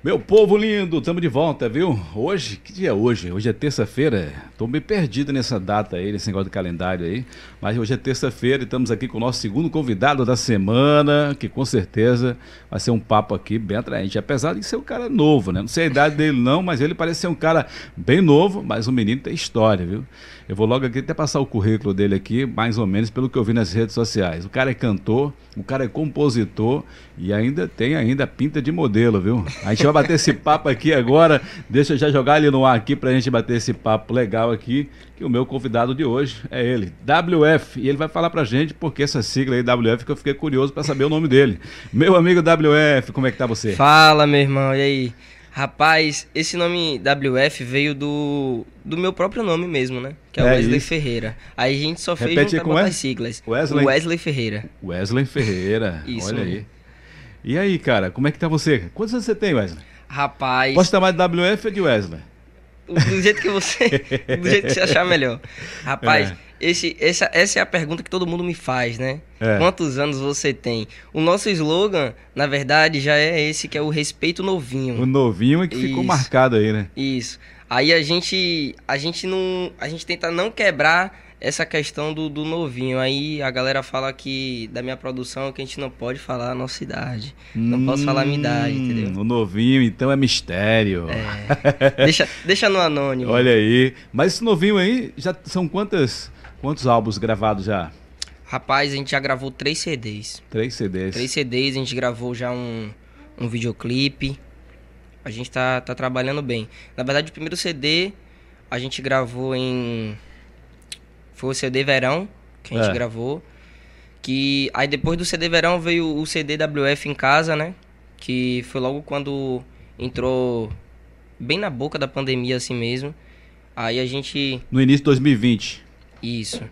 Meu povo lindo, estamos de volta, viu? Hoje, que dia é hoje? Hoje é terça-feira. Estou meio perdido nessa data aí, nesse negócio de calendário aí. Mas hoje é terça-feira e estamos aqui com o nosso segundo convidado da semana, que com certeza vai ser um papo aqui bem atraente. Apesar de ser um cara novo, né? Não sei a idade dele não, mas ele parece ser um cara bem novo, mas o menino tem história, viu? Eu vou logo aqui até passar o currículo dele aqui, mais ou menos pelo que eu vi nas redes sociais. O cara é cantor, o cara é compositor e ainda tem ainda pinta de modelo, viu? A gente vai bater esse papo aqui agora. Deixa eu já jogar ele no ar aqui pra gente bater esse papo legal aqui, que o meu convidado de hoje é ele, WF, e ele vai falar pra gente porque essa sigla aí WF que eu fiquei curioso para saber o nome dele. Meu amigo WF, como é que tá você? Fala, meu irmão, e aí? Rapaz, esse nome WF veio do, do meu próprio nome mesmo, né? Que é, é Wesley isso. Ferreira. Aí a gente só fez Repete juntar com as siglas. Wesley? Wesley Ferreira. Wesley Ferreira. isso. Olha aí. E aí, cara, como é que tá você? Quantos anos você tem, Wesley? Rapaz. Posso chamar de WF ou de Wesley? Do jeito que você. do jeito que você achar melhor. Rapaz. É. Esse, essa, essa é a pergunta que todo mundo me faz, né? É. Quantos anos você tem? O nosso slogan, na verdade, já é esse que é o respeito novinho. O novinho é que Isso. ficou marcado aí, né? Isso. Aí a gente, a gente não, a gente tenta não quebrar essa questão do, do novinho. Aí a galera fala que da minha produção que a gente não pode falar a nossa idade. Não posso falar a minha idade, hum, entendeu? O novinho, então, é mistério. É. deixa, deixa no anônimo. Olha aí. Mas esse novinho aí, já são quantas Quantos álbuns gravados já? Rapaz, a gente já gravou três CDs. Três CDs. Três CDs, a gente gravou já um, um videoclipe. A gente tá, tá trabalhando bem. Na verdade, o primeiro CD a gente gravou em. Foi o CD Verão que a gente é. gravou. Que aí depois do CD Verão veio o CD WF em casa, né? Que foi logo quando entrou bem na boca da pandemia assim mesmo. Aí a gente. No início de 2020. Isso.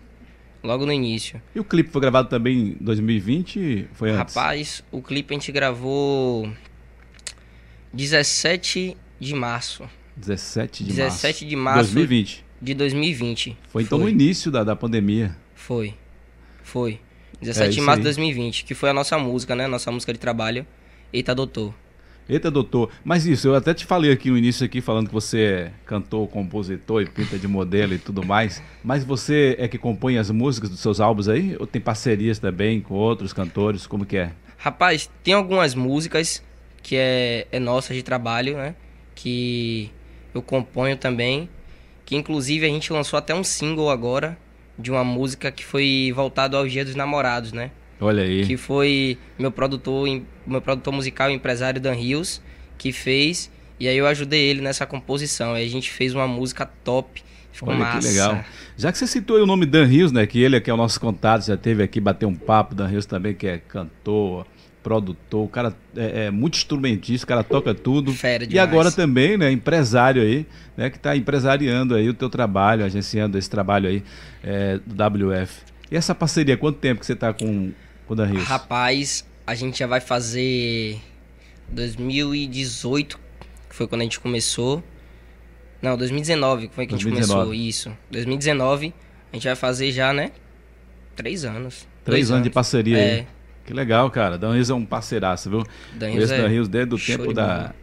Logo no início. E o clipe foi gravado também em 2020? Foi antes? Rapaz, o clipe a gente gravou 17 de março. 17 de 17 março. de março. 2020. De 2020. Foi, foi. então no início da, da pandemia. Foi. Foi. 17 é, de março de 2020, que foi a nossa música, né? Nossa música de trabalho. Eita, doutor. Eita, doutor. Mas isso, eu até te falei aqui no início aqui falando que você é cantor, compositor e pinta de modelo e tudo mais. Mas você é que compõe as músicas dos seus álbuns aí? Ou tem parcerias também com outros cantores? Como que é? Rapaz, tem algumas músicas que é, é nossa de trabalho, né? Que eu componho também. Que inclusive a gente lançou até um single agora de uma música que foi voltado ao Dia dos Namorados, né? Olha aí. Que foi meu produtor, meu produtor musical, empresário Dan Rios, que fez. E aí eu ajudei ele nessa composição. Aí a gente fez uma música top. Ficou Olha massa. que legal. Já que você citou o nome Dan Rios, né? Que ele é que é o nosso contato, já teve aqui bater um papo. Dan Rios também, que é cantor, produtor, o cara é, é, muito instrumentista, o cara toca tudo. Fera demais. E agora também, né, empresário aí, né, que está empresariando aí o teu trabalho, agenciando esse trabalho aí é, do WF. E essa parceria, quanto tempo que você está com o Dan Rios? Rapaz, a gente já vai fazer 2018, que foi quando a gente começou. Não, 2019 que foi que 2019. a gente começou. Isso. 2019, a gente vai fazer já, né? Três anos. Três anos, anos, de parceria é. aí. Que legal, cara. Dan Rios é um parceiraço, viu? Dan Rios, é Dan Rios desde o tempo da,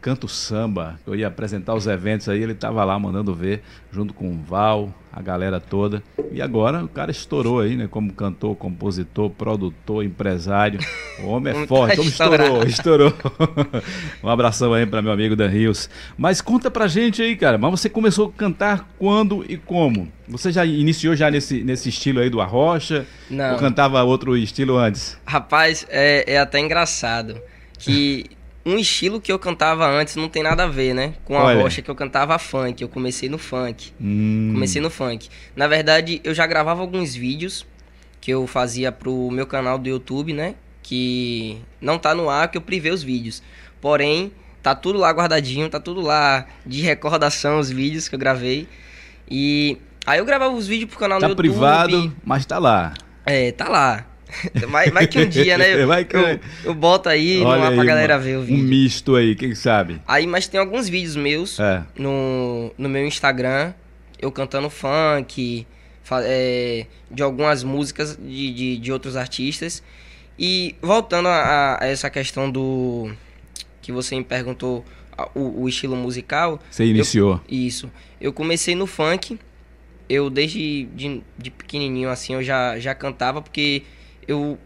Canto Samba, eu ia apresentar os eventos aí, ele estava lá mandando ver, junto com o Val, a galera toda. E agora o cara estourou aí, né? Como cantor, compositor, produtor, empresário. O homem é forte, estourou, estourou. um abração aí para meu amigo Dan Rios. Mas conta pra gente aí, cara, mas você começou a cantar quando e como? Você já iniciou já nesse, nesse estilo aí do Arrocha? Não. Ou cantava outro estilo antes? Rapaz, é, é até engraçado que um estilo que eu cantava antes não tem nada a ver, né? Com a Olha. rocha que eu cantava funk. Eu comecei no funk. Hum. Comecei no funk. Na verdade, eu já gravava alguns vídeos que eu fazia pro meu canal do YouTube, né? Que não tá no ar, que eu privei os vídeos. Porém, tá tudo lá guardadinho, tá tudo lá de recordação, os vídeos que eu gravei. E aí eu gravava os vídeos pro canal tá do YouTube. Tá privado, mas tá lá. É, tá lá. Vai, vai que um dia, né? vai que... eu, eu boto aí Olha aí, pra galera ver o vídeo. Um misto aí, quem sabe? Aí, mas tem alguns vídeos meus é. no, no meu Instagram, eu cantando funk, é, de algumas músicas de, de, de, outros artistas. E voltando a, a, essa questão do. Que você me perguntou o, o estilo musical. Você iniciou? Eu, isso. Eu comecei no funk. Eu desde de, de pequenininho assim eu já, já cantava porque eu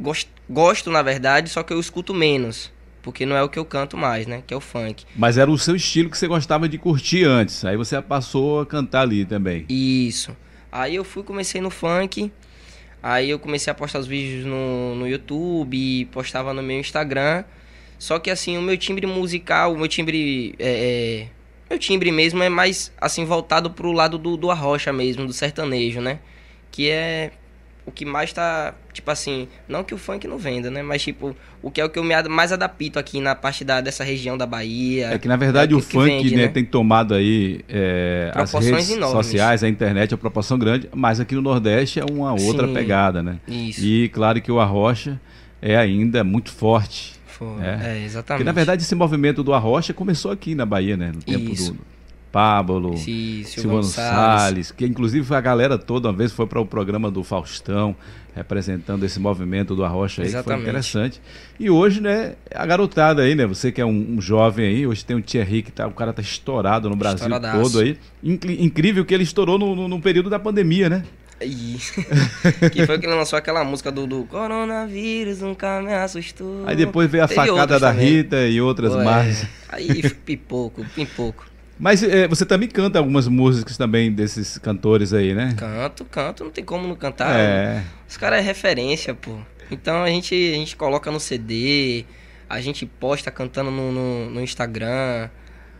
gosto, gosto na verdade, só que eu escuto menos porque não é o que eu canto mais, né? Que é o funk. Mas era o seu estilo que você gostava de curtir antes. Aí você passou a cantar ali também. Isso. Aí eu fui, comecei no funk. Aí eu comecei a postar os vídeos no, no YouTube, postava no meu Instagram. Só que assim, o meu timbre musical, o meu timbre. É, é, meu timbre mesmo é mais assim, voltado pro lado do, do arrocha mesmo, do sertanejo, né? Que é o que mais tá, tipo assim, não que o funk não venda, né? Mas tipo, o que é o que eu me mais adapto aqui na parte da, dessa região da Bahia. É que na verdade é o, o funk vende, né, né? tem tomado aí é, as redes enormes. sociais, a internet, a proporção grande, mas aqui no Nordeste é uma outra Sim, pegada, né? Isso. E claro que o arrocha é ainda muito forte. For, é. é, exatamente. Porque na verdade esse movimento do arrocha começou aqui na Bahia, né? No tempo Isso. do Pablo, Sim, Silvano Salles. Salles, que inclusive a galera toda uma vez foi para o programa do Faustão, representando esse movimento do Arrocha aí, Exatamente. que foi interessante. E hoje, né, a garotada aí, né, você que é um, um jovem aí, hoje tem o Thierry que tá, o cara tá estourado no Brasil todo aí. incrível que ele estourou no, no, no período da pandemia, né? que foi que ele lançou aquela música do, do Coronavírus nunca me assustou. Aí depois veio a Teve facada da também. Rita e outras Ué, mais. Aí pipoco, pipoco. Mas é, você também canta algumas músicas também desses cantores aí, né? Canto, canto, não tem como não cantar. É. Os caras é referência, pô. Então a gente, a gente coloca no CD, a gente posta cantando no, no, no Instagram.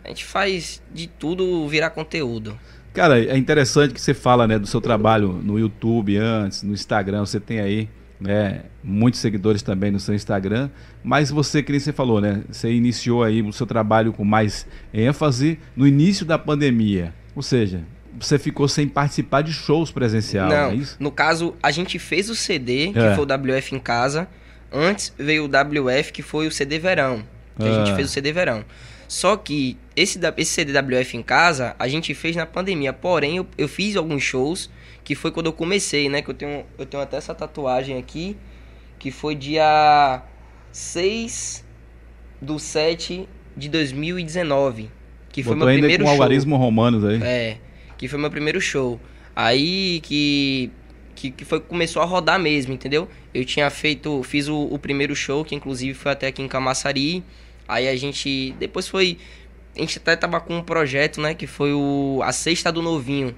A gente faz de tudo virar conteúdo. Cara, é interessante que você fala, né, do seu trabalho no YouTube antes, no Instagram, você tem aí né, muitos seguidores também no seu Instagram, mas você, que nem você falou, né, você iniciou aí o seu trabalho com mais ênfase no início da pandemia, ou seja, você ficou sem participar de shows presenciais, não, é isso? no caso, a gente fez o CD, que é. foi o WF em casa, antes veio o WF, que foi o CD Verão, que a gente é. fez o CD Verão. Só que esse, esse CDWF em casa, a gente fez na pandemia. Porém, eu, eu fiz alguns shows que foi quando eu comecei, né? Que eu tenho, eu tenho até essa tatuagem aqui, que foi dia 6 do 7 de 2019. Que foi Botou meu primeiro com show. algarismo romanos aí. É, que foi meu primeiro show. Aí que, que, que foi começou a rodar mesmo, entendeu? Eu tinha feito, fiz o, o primeiro show, que inclusive foi até aqui em Camaçari. Aí a gente, depois foi, a gente até tava com um projeto, né? Que foi o A Sexta do Novinho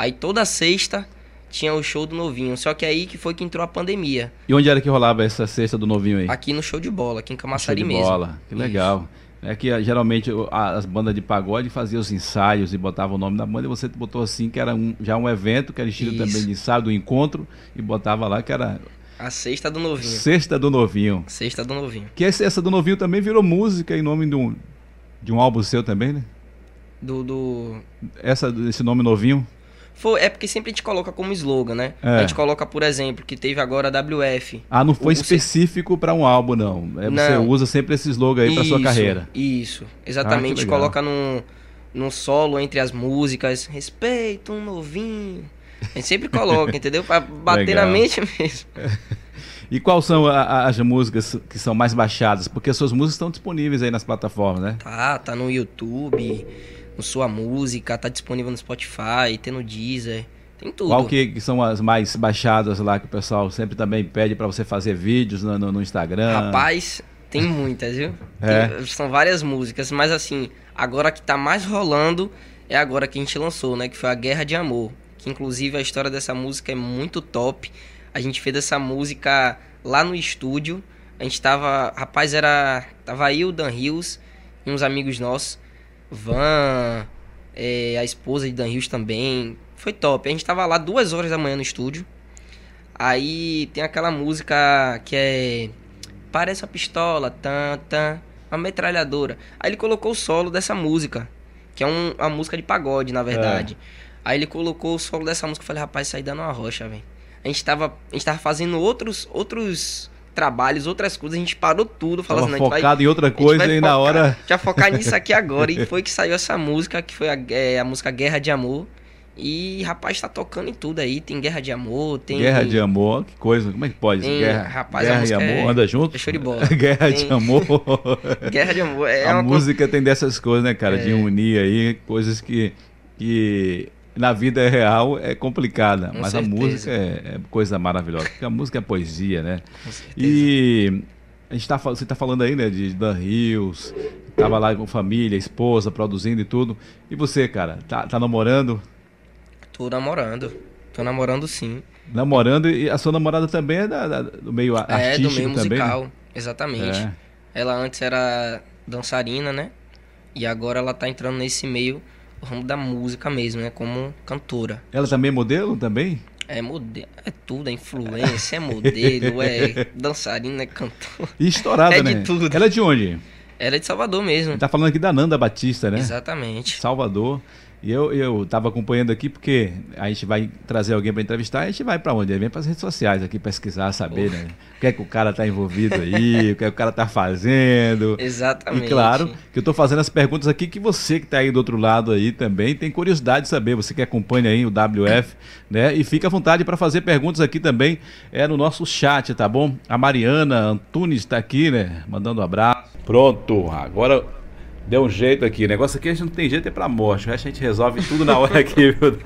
Aí toda sexta tinha o show do novinho. Só que aí que foi que entrou a pandemia. E onde era que rolava essa sexta do novinho aí? Aqui no show de bola, aqui em Camaçari show de mesmo. bola, que legal. Isso. É que geralmente as bandas de pagode faziam os ensaios e botavam o nome da banda e você botou assim, que era um, já um evento, que era estilo Isso. também de ensaio do encontro, e botava lá que era. A sexta do novinho. Sexta do novinho. Sexta do novinho. Que essa, essa do novinho também virou música em nome de um, de um álbum seu também, né? Do. do... Essa, esse nome novinho? Foi, é porque sempre a gente coloca como slogan, né? É. A gente coloca, por exemplo, que teve agora a WF. Ah, não foi o, específico para um álbum, não. É, não. Você usa sempre esse slogan aí para sua carreira. Isso, exatamente. Ah, a gente coloca num, num solo entre as músicas, respeito um novinho. A gente sempre coloca, entendeu? Pra bater legal. na mente mesmo. E quais são a, as músicas que são mais baixadas? Porque as suas músicas estão disponíveis aí nas plataformas, né? Tá, tá no YouTube com sua música, tá disponível no Spotify, tem no Deezer, tem tudo. Qual que, são as mais baixadas lá que o pessoal sempre também pede para você fazer vídeos no, no, no, Instagram? Rapaz, tem muitas, viu? É. Tem, são várias músicas, mas assim, agora que tá mais rolando é agora que a gente lançou, né? Que foi a Guerra de Amor. Que inclusive a história dessa música é muito top. A gente fez essa música lá no estúdio. A gente tava. Rapaz, era. Tava aí o Dan Hills e uns amigos nossos. Van, é, a esposa de Dan Hills também. Foi top. A gente tava lá duas horas da manhã no estúdio. Aí tem aquela música que é. Parece uma pistola, tan, tan, uma metralhadora. Aí ele colocou o solo dessa música, que é um, uma música de pagode, na verdade. É. Aí ele colocou o solo dessa música. Eu falei, rapaz, isso aí dando uma rocha, velho. A gente tava, a gente tava fazendo outros, outros trabalhos, outras coisas, a gente parou tudo, falou assim, focado vai, em outra coisa e na hora já focar nisso aqui agora e foi que saiu essa música que foi a, é, a música Guerra de Amor E, rapaz, tá tocando em tudo aí. Tem Guerra de Amor, tem. Guerra de Amor, que coisa, como é que pode? Tem, guerra, rapaz, guerra e Amor, é- anda junto? é show de bola. guerra Tem- de Amor. Guerra de Amor. É a música tem dessas coisas, né, cara? De É. unir aí coisas que, que na vida real é complicada. Com mas a certeza. música é, é coisa maravilhosa. Porque a música é poesia, né? Com certeza. E a gente tá, você tá falando aí, né, de Dan Hills, tava lá com família, esposa, produzindo e tudo. E você, cara, tá, tá namorando? Tô namorando. Tô namorando sim. Namorando e a sua namorada também é da- da- do meio a- é, artístico do meio também, né? musical. Exatamente. É. Ela antes era dançarina, né? E agora ela tá entrando nesse meio, ramo da música mesmo, né? Como cantora. Ela também é modelo também? É modelo, é tudo, é influência, é modelo, é dançarina, é cantor. E estourada, É de né? tudo. Ela é de onde? Ela é de Salvador mesmo. Tá falando aqui da Nanda Batista, né? Exatamente. Salvador. E eu, eu tava acompanhando aqui porque a gente vai trazer alguém para entrevistar, a gente vai para onde? Vem para as redes sociais aqui pesquisar, saber, né? O que é que o cara tá envolvido aí, o que é que o cara tá fazendo. Exatamente. E claro que eu tô fazendo as perguntas aqui que você que tá aí do outro lado aí também tem curiosidade de saber, você que acompanha aí o WF, né? E fica à vontade para fazer perguntas aqui também, é no nosso chat, tá bom? A Mariana Antunes está aqui, né? Mandando um abraço. Pronto, agora deu um jeito aqui. O negócio aqui a gente não tem jeito é pra morte, o resto a gente resolve tudo na hora aqui, viu?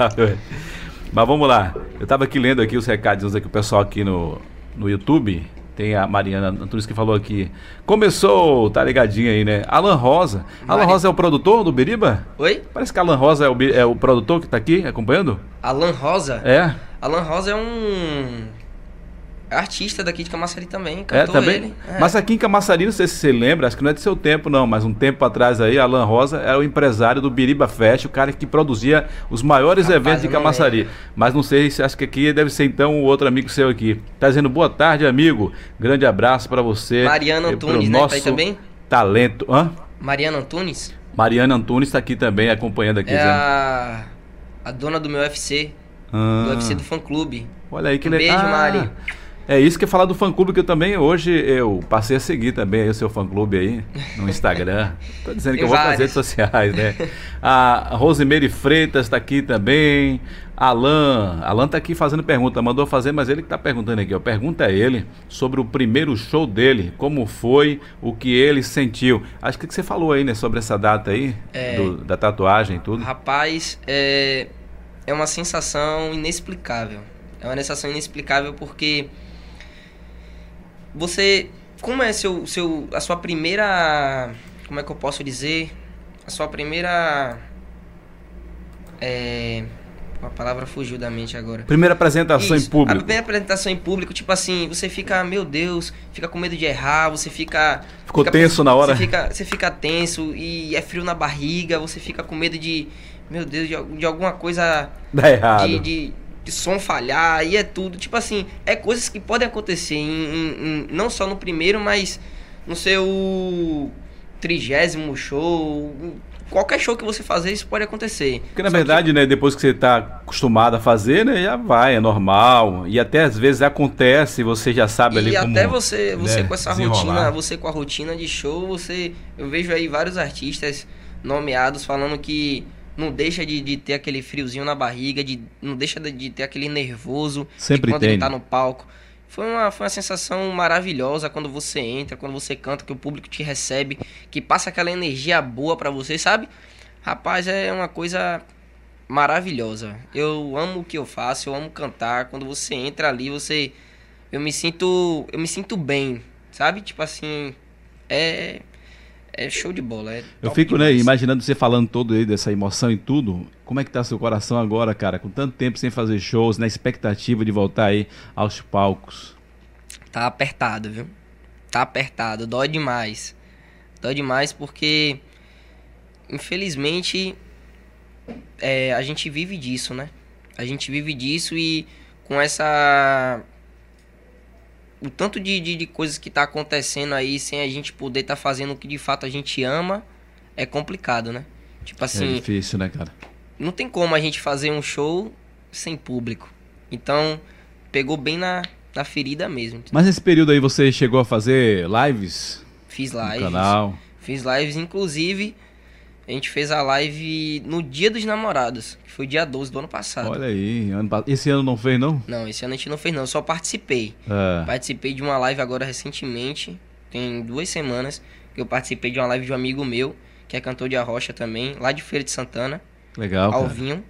Mas vamos lá. Eu tava aqui lendo aqui os recadinhos aqui, o pessoal aqui no, no YouTube. Tem a Mariana Antunes que falou aqui. Começou, tá ligadinho aí, né? Alan Rosa. Alan Mari- Rosa é o produtor do Biriba? Oi? Parece que Alan Rosa é o, é o produtor que tá aqui acompanhando? Alan Rosa? É? Alan Rosa é um artista daqui de Camaçari também, É, cantou também? ele. É. Mas aqui em Camaçari, não sei se você lembra, acho que não é de seu tempo não, mas um tempo atrás aí, Alan Rosa era o empresário do Biriba Fest, o cara que produzia os maiores Rapaz, eventos de Camaçari. lembro. Mas não sei se acho que aqui deve ser então o outro amigo seu aqui. Tá dizendo boa tarde, amigo. Grande abraço pra você. Mariana Antunes, né? Tá aí também? Talento. Hã? Mariana Antunes Mariana Antunes tá aqui também acompanhando aqui. é dizendo- a, a dona do meu UFC, Ah, do UFC do fã clube. Olha aí que Um legal. beijo, Mari. É isso que é falar do fã clube que eu também hoje eu passei a seguir também aí o seu fã clube aí no Instagram. Tô dizendo que Tem eu vou vários. redes sociais, né? A Rosemary Freitas está aqui também. Alan, Alan tá aqui fazendo pergunta, mandou fazer, mas ele que tá perguntando aqui, ó. Pergunta a ele sobre o primeiro show dele, como foi, o que ele sentiu. Acho que você falou aí, né, sobre essa data aí, É. do- da tatuagem e tudo. Rapaz, é, é uma sensação inexplicável. É uma sensação inexplicável porque você, como é seu, seu, a sua primeira, como é que eu posso dizer, a sua primeira, é, a palavra fugiu da mente agora. Primeira apresentação Isso, em público. A primeira apresentação em público, tipo assim, você fica, meu Deus, fica com medo de errar, você fica. Ficou fica- tenso na hora? Você fica, você fica tenso e é frio na barriga, você fica com medo de, meu Deus, de, de alguma coisa. Dá errado. De, de, de som falhar, e é tudo. Tipo assim, é coisas que podem acontecer em, em- em- não só no primeiro, mas no seu trigésimo show. Qualquer show que você fazer, isso pode acontecer. Porque na Só que- verdade, né, depois que você está acostumado a fazer, né, já vai, é normal. E até às vezes acontece, você já sabe ali E como. até você, você né, com essa rotina, você com a rotina de show, você. Eu vejo aí vários artistas nomeados falando que não deixa de, de ter aquele friozinho na barriga, de, não deixa de, de ter aquele nervoso de Sempre quando tem, ele tá né? no palco. Foi uma, foi uma sensação maravilhosa quando você entra, quando você canta, que o público te recebe, que passa aquela energia boa pra você, sabe? Rapaz, é uma coisa maravilhosa. Eu amo o que eu faço, eu amo cantar. Quando você entra ali, você eu me sinto eu me sinto bem, sabe? Tipo assim, é é show de bola, é Eu fico, né, imaginando você falando todo aí dessa emoção e tudo. Como é que tá seu coração agora, cara? Com tanto tempo sem fazer shows, na expectativa de voltar aí aos palcos. Tá apertado, viu? Tá apertado, dói demais. Dói demais porque, infelizmente, é, a gente vive disso, né? A gente vive disso e com essa. O tanto de, de, de coisas que tá acontecendo aí sem a gente poder estar fazendo o que de fato a gente ama é complicado, né? Tipo é assim, difícil, né, cara? não tem como a gente fazer um show sem público. Então, pegou bem na, na ferida mesmo. Mas nesse período aí você chegou a fazer lives Fiz no lives. canal. Fiz lives, inclusive, A gente fez a live no Dia dos Namorados, que foi dia 12 do ano passado. Olha aí, esse ano não fez, não? Não, esse ano a gente não fez não, eu só participei. É. Participei de uma live agora recentemente, tem duas semanas, que eu participei de uma live de um amigo meu, que é cantor de arrocha também, lá de Feira de Santana, Legal, cara. Alvinho.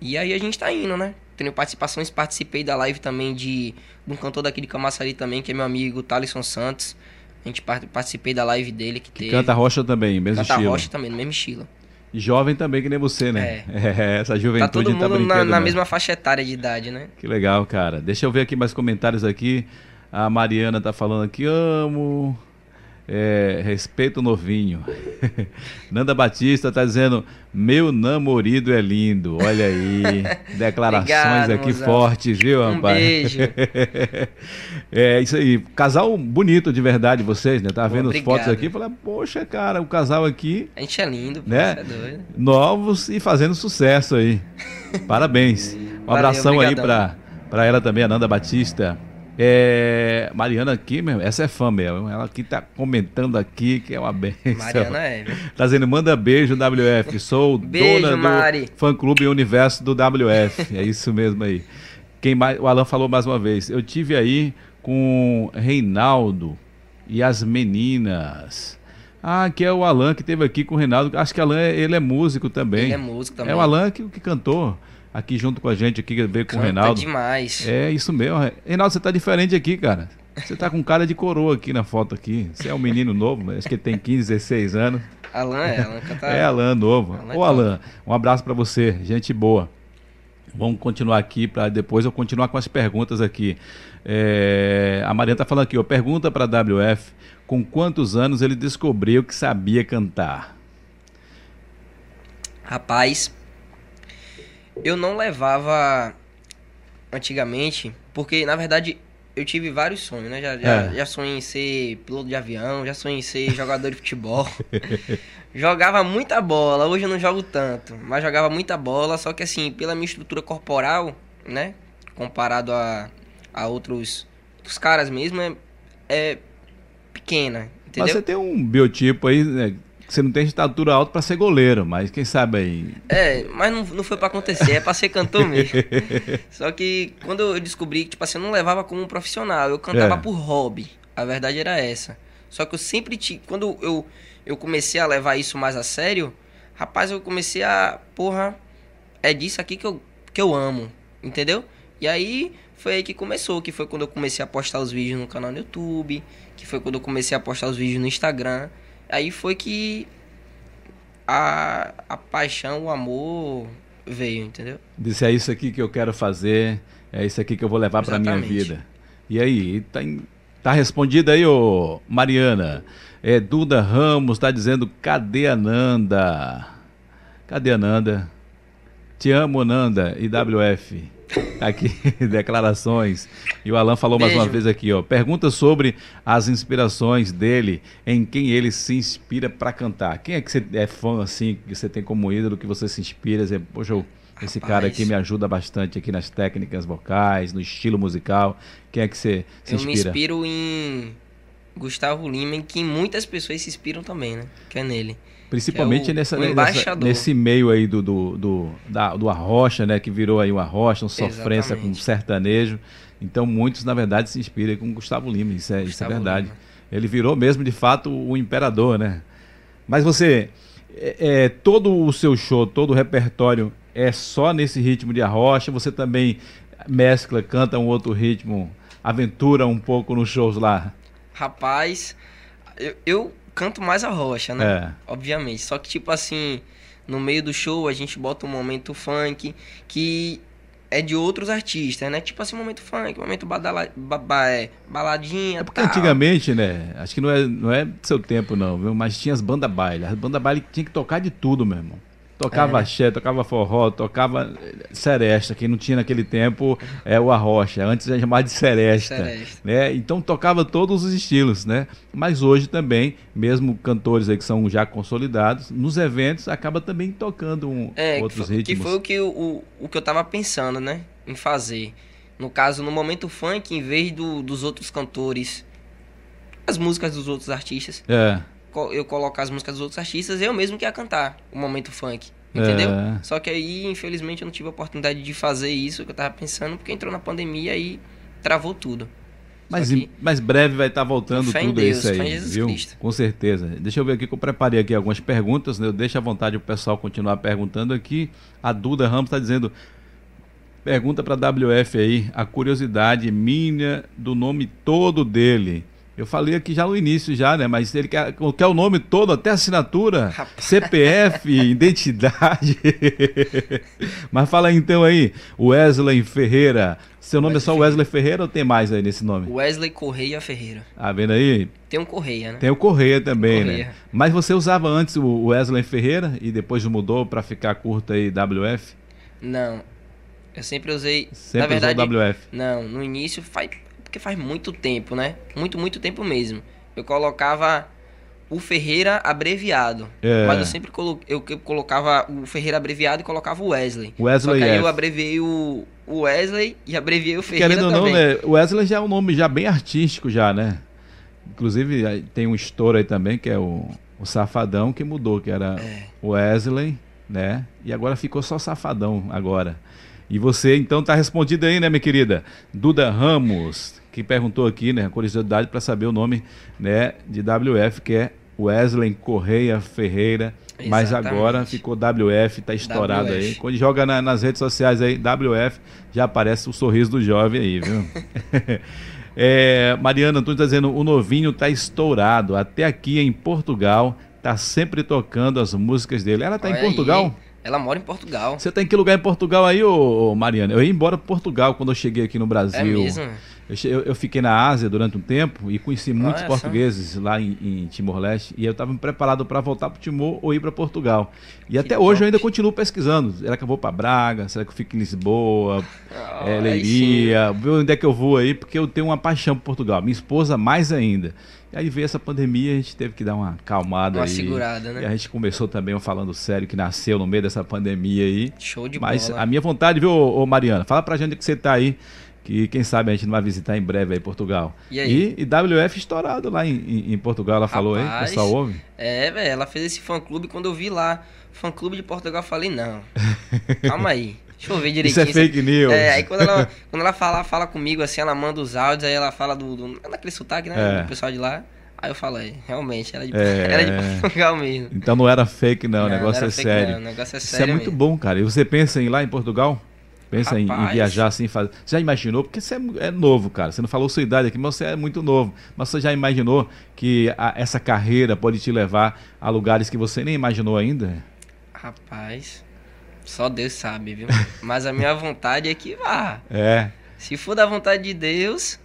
E aí a gente tá indo, né? Tenho participações, participei da live também de, de um cantor daqui de Camaçari também, que é meu amigo Thalisson Santos. A gente par- participei da live dele que, teve. Canta rocha também, mesmo Canta estilo. rocha também, no mesmo estilo. Jovem também, que nem você, né? É, essa Tá juventude todo tá mundo brincando. na, na né? mesma faixa etária de idade, né? Que legal, cara. Deixa eu ver aqui mais comentários aqui. A Mariana tá falando aqui, amo. É, respeito novinho. Nanda Batista tá dizendo, meu namorido é lindo. Olha aí. Declarações Obrigado, aqui mozão. fortes, viu, Um rapaz? beijo. é isso aí. Casal bonito de verdade, vocês, né? Tava Pô, vendo as obrigado. fotos aqui e falei, poxa, cara, o casal aqui A gente é lindo, Né? é novos e fazendo sucesso aí. Parabéns. Um Valeu, abração aí obrigadão. pra, pra ela também, a Nanda Batista. É, Mariana aqui, meu, essa é fã mesmo. Ela que tá comentando aqui que é uma benção. Mariana é? Tá dizendo, manda beijo, WF. Sou Beijo, dona do Mari. fã clube Universo do WF. É isso mesmo aí. Quem mais, o Alan falou mais uma vez. Eu tive aí com Reinaldo e as meninas. Ah, que é o Alan que teve aqui com o Reinaldo. Acho que Alan, ele é músico também. Ele é músico também. É o Alan que, que cantou aqui junto com a gente, aqui, veio com o Canta Reinaldo. demais. É isso mesmo. Reinaldo, você tá diferente aqui, cara. Você tá com cara de coroa aqui na foto aqui. Você é um menino novo, acho que ele tem 15, 16 anos. Alan é, Alan canta. É, Alan, novo. Alan é Ô, Alan, um abraço pra você. Gente boa. Vamos continuar aqui para depois eu continuar com as perguntas aqui. É, a Mariana tá falando aqui, ó, pergunta para WF com quantos anos ele descobriu que sabia cantar. Rapaz, eu não levava antigamente, porque na verdade eu tive vários sonhos, né? Já, já, É. já sonhei em ser piloto de avião, já sonhei em ser jogador de futebol. jogava muita bola, hoje eu não jogo tanto, mas jogava muita bola, só que assim, pela minha estrutura corporal, né? Comparado a, a outros, outros caras mesmo, é, é pequena, entendeu? Mas você tem um biotipo aí, né, você não tem estatura alta para ser goleiro, mas quem sabe aí. É, mas não, não foi pra acontecer, é pra ser cantor mesmo. Só que quando eu descobri que, tipo assim, eu não levava como um profissional, eu cantava É. por hobby. A verdade era essa. Só que eu sempre tive. Quando eu, eu comecei a levar isso mais a sério, rapaz, eu comecei a. Porra, é disso aqui que eu, que eu amo. Entendeu? E aí foi aí que começou, que foi quando eu comecei a postar os vídeos no canal no YouTube, que foi quando eu comecei a postar os vídeos no Instagram. Aí foi que a, a paixão, o amor veio, entendeu? Disse, é isso aqui que eu quero fazer, é isso aqui que eu vou levar para minha vida. E aí, tá, tá respondido aí, ô Mariana. É, Duda Ramos tá dizendo, cadê a Nanda? Cadê a Nanda? Te amo, Nanda, IWF. Aqui, declarações. E o Alan falou mais uma Beijo. vez aqui, ó. Pergunta sobre as inspirações dele, em quem ele se inspira para cantar. Quem é que você é fã, assim, que você tem como ídolo, que você se inspira? Você, Poxa, esse cara Rapaz. aqui me ajuda bastante aqui nas técnicas vocais, no estilo musical. Quem é que você se eu me inspira? inspiro em Gustavo Lima, em que muitas pessoas se inspiram também, né? Que é nele. Principalmente é o- nessa, o nessa- nesse meio aí do, do, do, da- do arrocha, né? Que virou aí um arrocha, um sofrência com Exatamente. sertanejo. Então muitos, na verdade, se inspiram com Gustavo Lima. Isso é, isso é Gustavo verdade. Lima. Ele virou mesmo, de fato, o imperador, né? Mas você, é, é, todo o seu show, todo o repertório é só nesse ritmo de arrocha? Você também mescla, canta um outro ritmo, aventura um pouco nos shows lá? Rapaz, eu, eu canto mais a rocha, né? É. Obviamente. Só que, tipo assim, no meio do show a gente bota um momento funk que é de outros artistas, né? Tipo assim, momento funk, momento badala, ba, é, baladinha. É porque tal. antigamente, né? Acho que não é, não é do seu tempo, não, viu? Mas tinha as bandas baile. As bandas baile tinha que tocar de tudo, meu irmão. Tocava É, axé, tocava forró, tocava seresta. Quem não tinha naquele tempo é o arrocha. Antes era chamado de seresta. Seresta. Né? Então tocava todos os estilos, né? Mas hoje também, mesmo cantores aí que são já consolidados, nos eventos acaba também tocando um, É, que outros foi, que ritmos. foi o que, o, o, que eu tava pensando, né? Em fazer. No caso, no momento funk, em vez do, dos outros cantores, as músicas dos outros artistas, É, eu colocar as músicas dos outros artistas, eu mesmo que ia cantar o momento funk. Entendeu? É. Só que aí, infelizmente, eu não tive a oportunidade de fazer isso que eu tava pensando, porque entrou na pandemia e travou tudo. Mas, que- mas breve vai estar voltando Fé tudo Deus, isso aí, fé em Jesus viu? Cristo. Com certeza. Deixa eu ver aqui que eu preparei aqui algumas perguntas, né? Deixa à vontade o pessoal continuar perguntando aqui. A Duda Ramos está dizendo, pergunta para WF aí, a curiosidade minha do nome todo dele. Eu falei aqui já no início já, né? Mas ele quer, quer o nome todo, até assinatura, Rapaz. CPF, identidade. Mas fala aí, então aí, Wesley Ferreira. Seu nome é só Wesley Ferreira ou tem mais aí nesse nome? Wesley Correia Ferreira. Ah, vendo aí? Tem um Correia, né? Tem o Correia também, né? Correia. Mas você usava antes o Wesley Ferreira e depois mudou para ficar curto aí WF? Não. Eu sempre usei. Sempre na verdade, usou WF. Não, no início faz. Porque faz muito tempo, né? Muito, muito tempo mesmo. Eu colocava o Ferreira abreviado. É. Mas eu sempre colo... eu colocava o Ferreira abreviado e colocava o Wesley. Wesley Só que aí F. eu abreviei o, Wesley e abreviei o Ferreira Querendo ou não, também. né? Wesley já é um nome já bem artístico já, né? Inclusive tem um estouro aí também que é o, o Safadão que mudou, que era É. Wesley, né? E agora ficou só Safadão agora. E você então tá respondido aí, né, minha querida? Duda Ramos, que perguntou aqui, né, curiosidade para saber o nome, né, de WF, que é Wesley Correia Ferreira. Mas Exatamente. agora ficou WF, tá estourado aí. WF. Quando joga na- nas redes sociais aí, WF, já aparece o sorriso do jovem aí, viu? É, Mariana Antunes está dizendo, o novinho tá estourado. Até aqui em Portugal, tá sempre tocando as músicas dele. Ela tá em Olha Portugal? aí. Ela mora em Portugal. Você tá em que lugar em Portugal aí, ô, ô, Mariana? Eu ia embora para Portugal quando eu cheguei aqui no Brasil. É mesmo? Eu, eu- fiquei na Ásia durante um tempo e conheci muitos portugueses lá em, em Timor-Leste e eu estava preparado para voltar para Timor ou ir para Portugal. E Que até hoje eu top. ainda continuo pesquisando. Será que eu vou para Braga? Será que eu fico em Lisboa? Ah, é, Leiria? Ver onde é que eu vou aí, porque eu tenho uma paixão por Portugal. Minha esposa mais ainda. E aí veio essa pandemia, a gente teve que dar uma acalmada Uma aí. segurada, né? E a gente começou também falando sério que nasceu no meio dessa pandemia aí. Show de Mas bola. a minha vontade, viu, ô, Mariana? Fala pra gente que você tá aí, que quem sabe a gente não vai visitar em breve aí Portugal. E aí? E, e WF estourado lá em, em- Portugal, ela falou aí, o Rapaz, pessoal ouve? É, velho, ela fez esse fã clube quando eu vi lá. Fã clube de Portugal, eu falei, não. Calma aí. Deixa eu ver Isso é direitinho. fake news. É, aí quando ela, quando ela fala, fala comigo assim, ela manda os áudios, aí ela fala do. do daquele sotaque, né? É. Do pessoal de lá. Aí eu falo, é, realmente, ela é de, É. ela é de Portugal mesmo. Então não era fake não, o Não, negócio não é era fake, sério. não, o negócio é Isso sério é muito mesmo. bom, cara. E você pensa em ir lá em Portugal? Pensa em, viajar assim, fazer. Você já imaginou? Porque você é, é novo, cara. Você não falou sua idade aqui, mas você é muito novo. Mas você já imaginou que a- essa carreira pode te levar a lugares que você nem imaginou ainda? Rapaz, só Deus sabe, viu? Mas a minha vontade é que vá. É. Se for da vontade de Deus.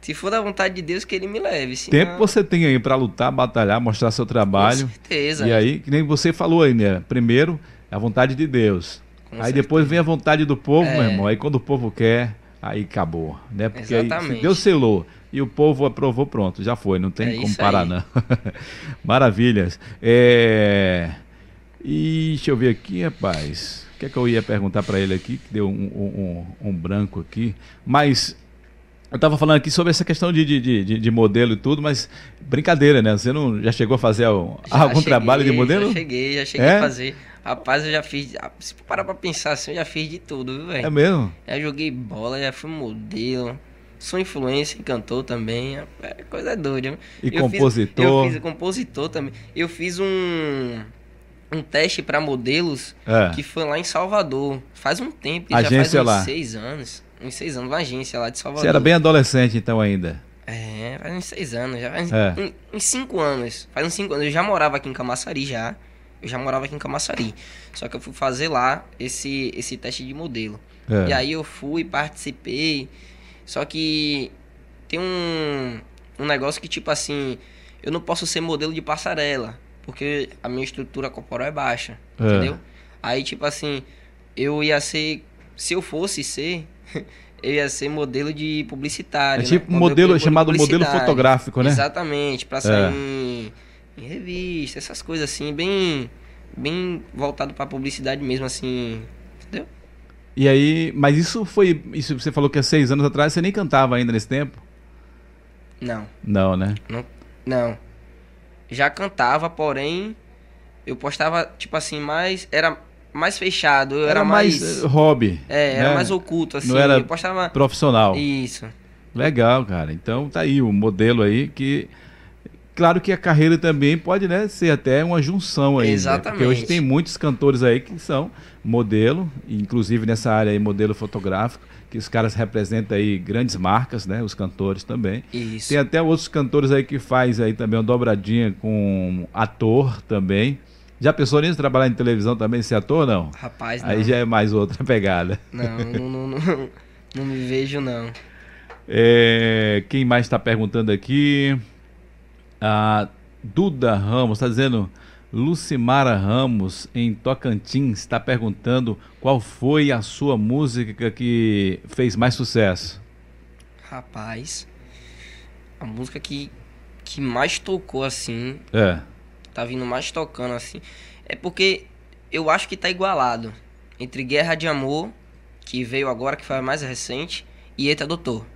Se for da vontade de Deus, que ele me leve. senão- Tempo você tem aí pra lutar, batalhar, mostrar seu trabalho. Com certeza. E aí, que nem você falou aí, né? Primeiro, a vontade de Deus. Com aí certeza. depois vem a vontade do povo, É. meu irmão. Aí quando o povo quer, aí acabou. Né? Porque aí, se Exatamente. Deus selou e o povo aprovou, pronto, já foi. Não tem É como parar, aí. não. Maravilhas. É... E deixa eu ver aqui, rapaz. O que é que eu ia perguntar pra ele aqui? Que deu um, um- um- um branco aqui. Mas eu tava falando aqui sobre essa questão de, de, de- de- de modelo e tudo, mas brincadeira, né? Você não já chegou a fazer al- Já algum cheguei, trabalho de modelo? Já cheguei, já cheguei É? a fazer. Rapaz, eu já fiz. Se parar pra pensar assim, eu já fiz de tudo, viu, É velho? mesmo? Já joguei bola, já fui modelo. Sou influencer, cantor também. É coisa doida. viu? E Eu fiz- compositor. eu fiz compositor também. Eu fiz um. Um teste pra modelos É. que foi lá em Salvador. Faz um tempo, Agência já faz uns lá. seis anos. Uns seis anos, uma agência lá de Salvador. Você era bem adolescente então ainda. É, faz uns seis anos, já faz É. uns, uns cinco anos. Faz uns cinco anos. Eu já morava aqui em Camaçari já. Eu já morava aqui em Camaçari. Só que eu fui fazer lá esse, esse teste de modelo. É. E aí eu fui, participei. Só que tem um, um negócio que, tipo assim, eu não posso ser modelo de passarela. Porque a minha estrutura corporal é baixa. É. Entendeu? Aí, tipo assim, eu ia ser. Se eu fosse ser, eu ia ser modelo de publicitário. É né? tipo um modelo de chamado modelo fotográfico, né? Exatamente, pra sair em, em revista, essas coisas assim, bem. Bem voltado pra publicidade mesmo, assim. Entendeu? E aí, mas isso foi. Isso você falou que há seis anos atrás você nem cantava ainda nesse tempo? Não, Não, né? não, não. Já cantava, porém eu postava tipo assim, mais era mais fechado, eu era, Era mais mais, eh, hobby. é, era né? mais oculto assim, Não era eu postava profissional. isso. Legal, cara. Então tá aí o modelo aí que. Claro que a carreira também pode né, ser até uma junção aí. né? Exatamente. Porque hoje tem muitos cantores aí que são modelo, inclusive nessa área aí, modelo fotográfico, que os caras representam aí grandes marcas, né? Os cantores também. Isso. Tem até outros cantores aí que faz aí também uma dobradinha com ator também. Já pensou nisso, trabalhar em televisão também, ser ator não? Rapaz, não. Aí já é mais outra pegada. Não, não, não, não, não me vejo não. É, quem mais está perguntando aqui? A Duda Ramos está dizendo. Lucimara Ramos, em Tocantins, está perguntando qual foi a sua música que fez mais sucesso. Rapaz, a música que, que mais tocou assim, É. tá vindo mais tocando assim, é porque eu acho que tá igualado entre Guerra de Amor, que veio agora, que foi a mais recente, e Eita Doutor.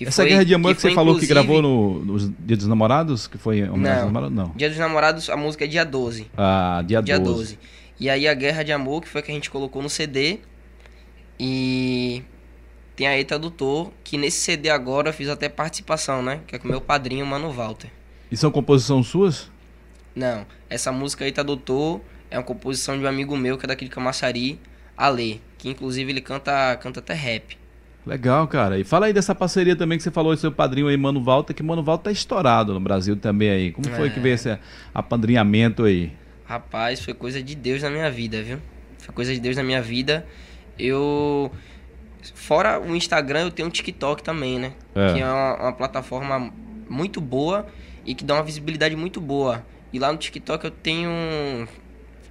Que Essa foi- Guerra de Amor que, você foi, falou que gravou no, no Dia dos Namorados, que foi homenagem Não. namorados? Não. Dia dos Namorados, a música é dia 12. Ah, dia, dia 12. 12. E aí a Guerra de Amor, que foi a que a gente colocou no CD. E tem a Eita Doutor, que nesse CD agora eu fiz até participação, né? Que é com meu padrinho, Mano Walter. E são composições suas? Não, essa música Eita Doutor é uma composição de um amigo meu, que é daqui de Camaçari, Ale. Que inclusive ele canta, canta até rap. Legal, cara. E fala aí dessa parceria também que você falou do seu padrinho aí, Mano Walter, que Mano Walter tá estourado no Brasil também aí. Como foi É. que veio esse apadrinhamento aí? Rapaz, foi coisa de Deus na minha vida, viu? Foi coisa de Deus na minha vida. Eu. Fora o Instagram, eu tenho um TikTok também, né? É. Que é uma, uma plataforma muito boa e que dá uma visibilidade muito boa. E lá no TikTok eu tenho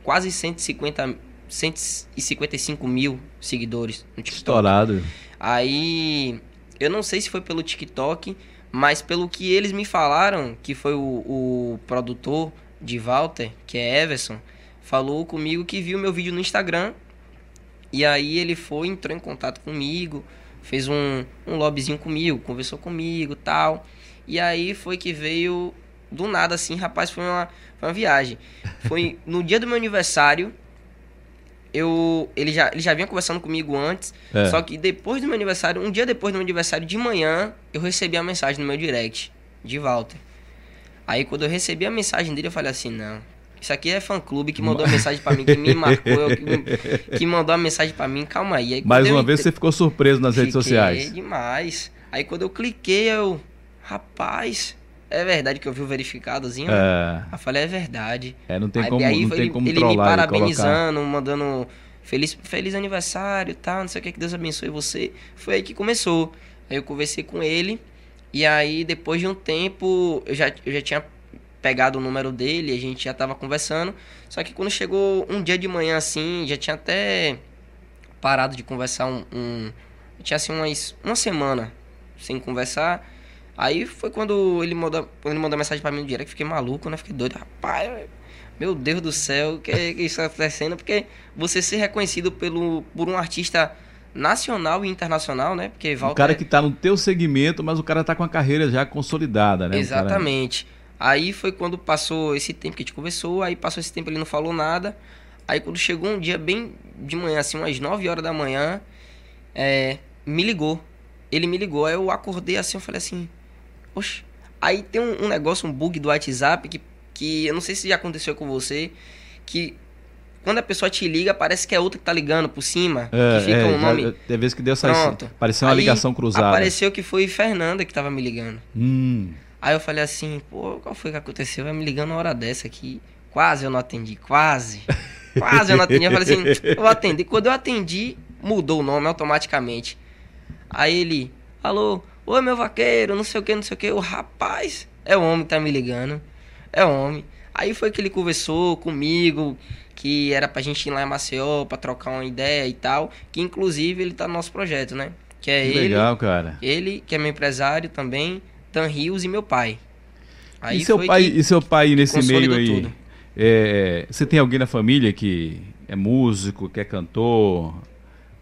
quase 150, 155 mil seguidores no TikTok. Estourado. Aí, eu não sei se foi pelo TikTok, mas pelo que eles me falaram, que foi o, o produtor de Walter, que é Everson, falou comigo que viu meu vídeo no Instagram. E aí ele foi, entrou em contato comigo, fez um, um lobbyzinho comigo, conversou comigo tal. E aí foi que veio do nada assim, rapaz, foi uma, foi uma viagem. Foi no dia do meu aniversário. Eu, ele, já, ele já vinha conversando comigo antes, É. só que depois do meu aniversário, um dia depois do meu aniversário de manhã, eu recebi a mensagem no meu direct de Walter. Aí quando eu recebi a mensagem dele, eu falei assim, não. Isso aqui é fã clube que mandou a mensagem pra mim, que me marcou, eu- que, que mandou a mensagem pra mim, calma aí. aí Mais quando eu uma vez você ficou surpreso nas redes Fiquei sociais. demais. Aí quando eu cliquei, eu. Rapaz, é verdade que eu vi o verificadozinho? É, eu falei, é verdade. é, não tem Aí, como, aí não tem ele, como ele me parabenizando, mandando feliz, feliz aniversário e tal, não sei o que, que Deus abençoe você. Foi aí que começou. Aí eu conversei com ele, e aí depois de um tempo, eu já, eu já tinha pegado o número dele, a gente já tava conversando. Só que quando chegou um dia de manhã assim, já tinha até parado de conversar um. um tinha assim umas, uma semana sem conversar. Aí foi quando ele mandou, quando ele mandou mensagem pra mim no direct, fiquei maluco, né? Fiquei doido. Rapaz, meu Deus do céu, o que, que isso tá acontecendo? Porque você ser reconhecido pelo, por um artista nacional e internacional, né? Porque O Walter cara é- que tá no teu segmento, mas o cara tá com a carreira já consolidada, né? O cara- Exatamente. Aí foi quando passou esse tempo que a gente conversou, aí passou esse tempo ele não falou nada. Aí quando chegou um dia bem de manhã, assim, umas 9 horas da manhã, é, me ligou. Ele me ligou, aí eu acordei assim, eu falei assim, Aí tem um, um negócio, um bug do WhatsApp que, que eu não sei se já aconteceu com você, que quando a pessoa te liga, parece que é outra que tá ligando por cima, É, que fica é, um nome. Tem vezes que deu essa. Pronto. Pareceu uma Aí ligação cruzada. Apareceu que foi Fernanda que tava me ligando. Hum, Aí eu falei assim, pô, qual foi que aconteceu? Vai me ligando uma hora dessa aqui. Quase eu não atendi, quase. Quase eu não atendi. Eu falei assim, eu vou atender. Quando eu atendi, mudou o nome automaticamente. Aí ele, alô, oi meu vaqueiro, não sei o que, não sei o que. O rapaz, é o homem que tá me ligando. É o homem. Aí foi que ele conversou comigo, que era pra gente ir lá em Maceió pra trocar uma ideia e tal. Que inclusive ele tá no nosso projeto, né? Que é que ele. legal, cara. Ele, que é meu empresário também, Dan Rios e meu pai. e seu pai, e seu pai nesse meio aí? tudo. é, você tem alguém na família que é músico, que é cantor?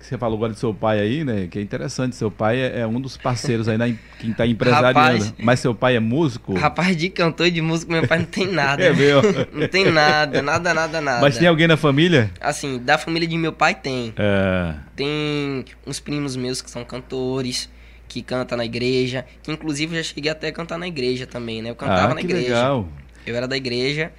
Você falou agora de seu pai aí, né? Que é interessante. Seu pai é, é um dos parceiros aí na, que está empresariando. Rapaz, Mas seu pai é músico? Rapaz, de cantor e de músico, meu pai não tem nada. é meu. não tem nada, nada, nada, nada. Mas tem alguém na família? Assim, da família de meu pai tem. É. Tem uns primos meus que são cantores que canta na igreja, que inclusive eu já cheguei até a cantar na igreja também, né? Eu cantava ah, na igreja. Legal. Eu era da igreja.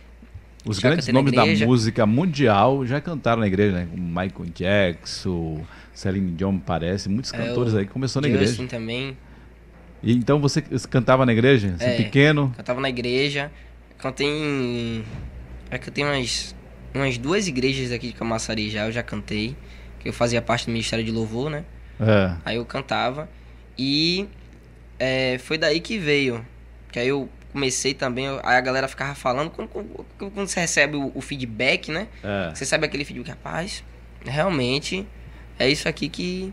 Os grandes nomes da música mundial já cantaram na igreja, né? Michael Jackson, Celine Dion, parece, muitos é, cantores é, aí começou na igreja. também. E então você cantava na igreja? Assim, é, pequeno? Cantava na igreja. Cantei em. É que eu tenho umas, umas duas igrejas aqui de Camaçari já, eu já cantei. Que eu fazia parte do Ministério de Louvor, né? É. Aí eu cantava. E é, foi daí que veio. Que aí eu comecei também, aí a galera ficava falando, quando, quando, quando você recebe o, o feedback, né? É. Você sabe aquele feedback, rapaz, realmente é isso aqui que,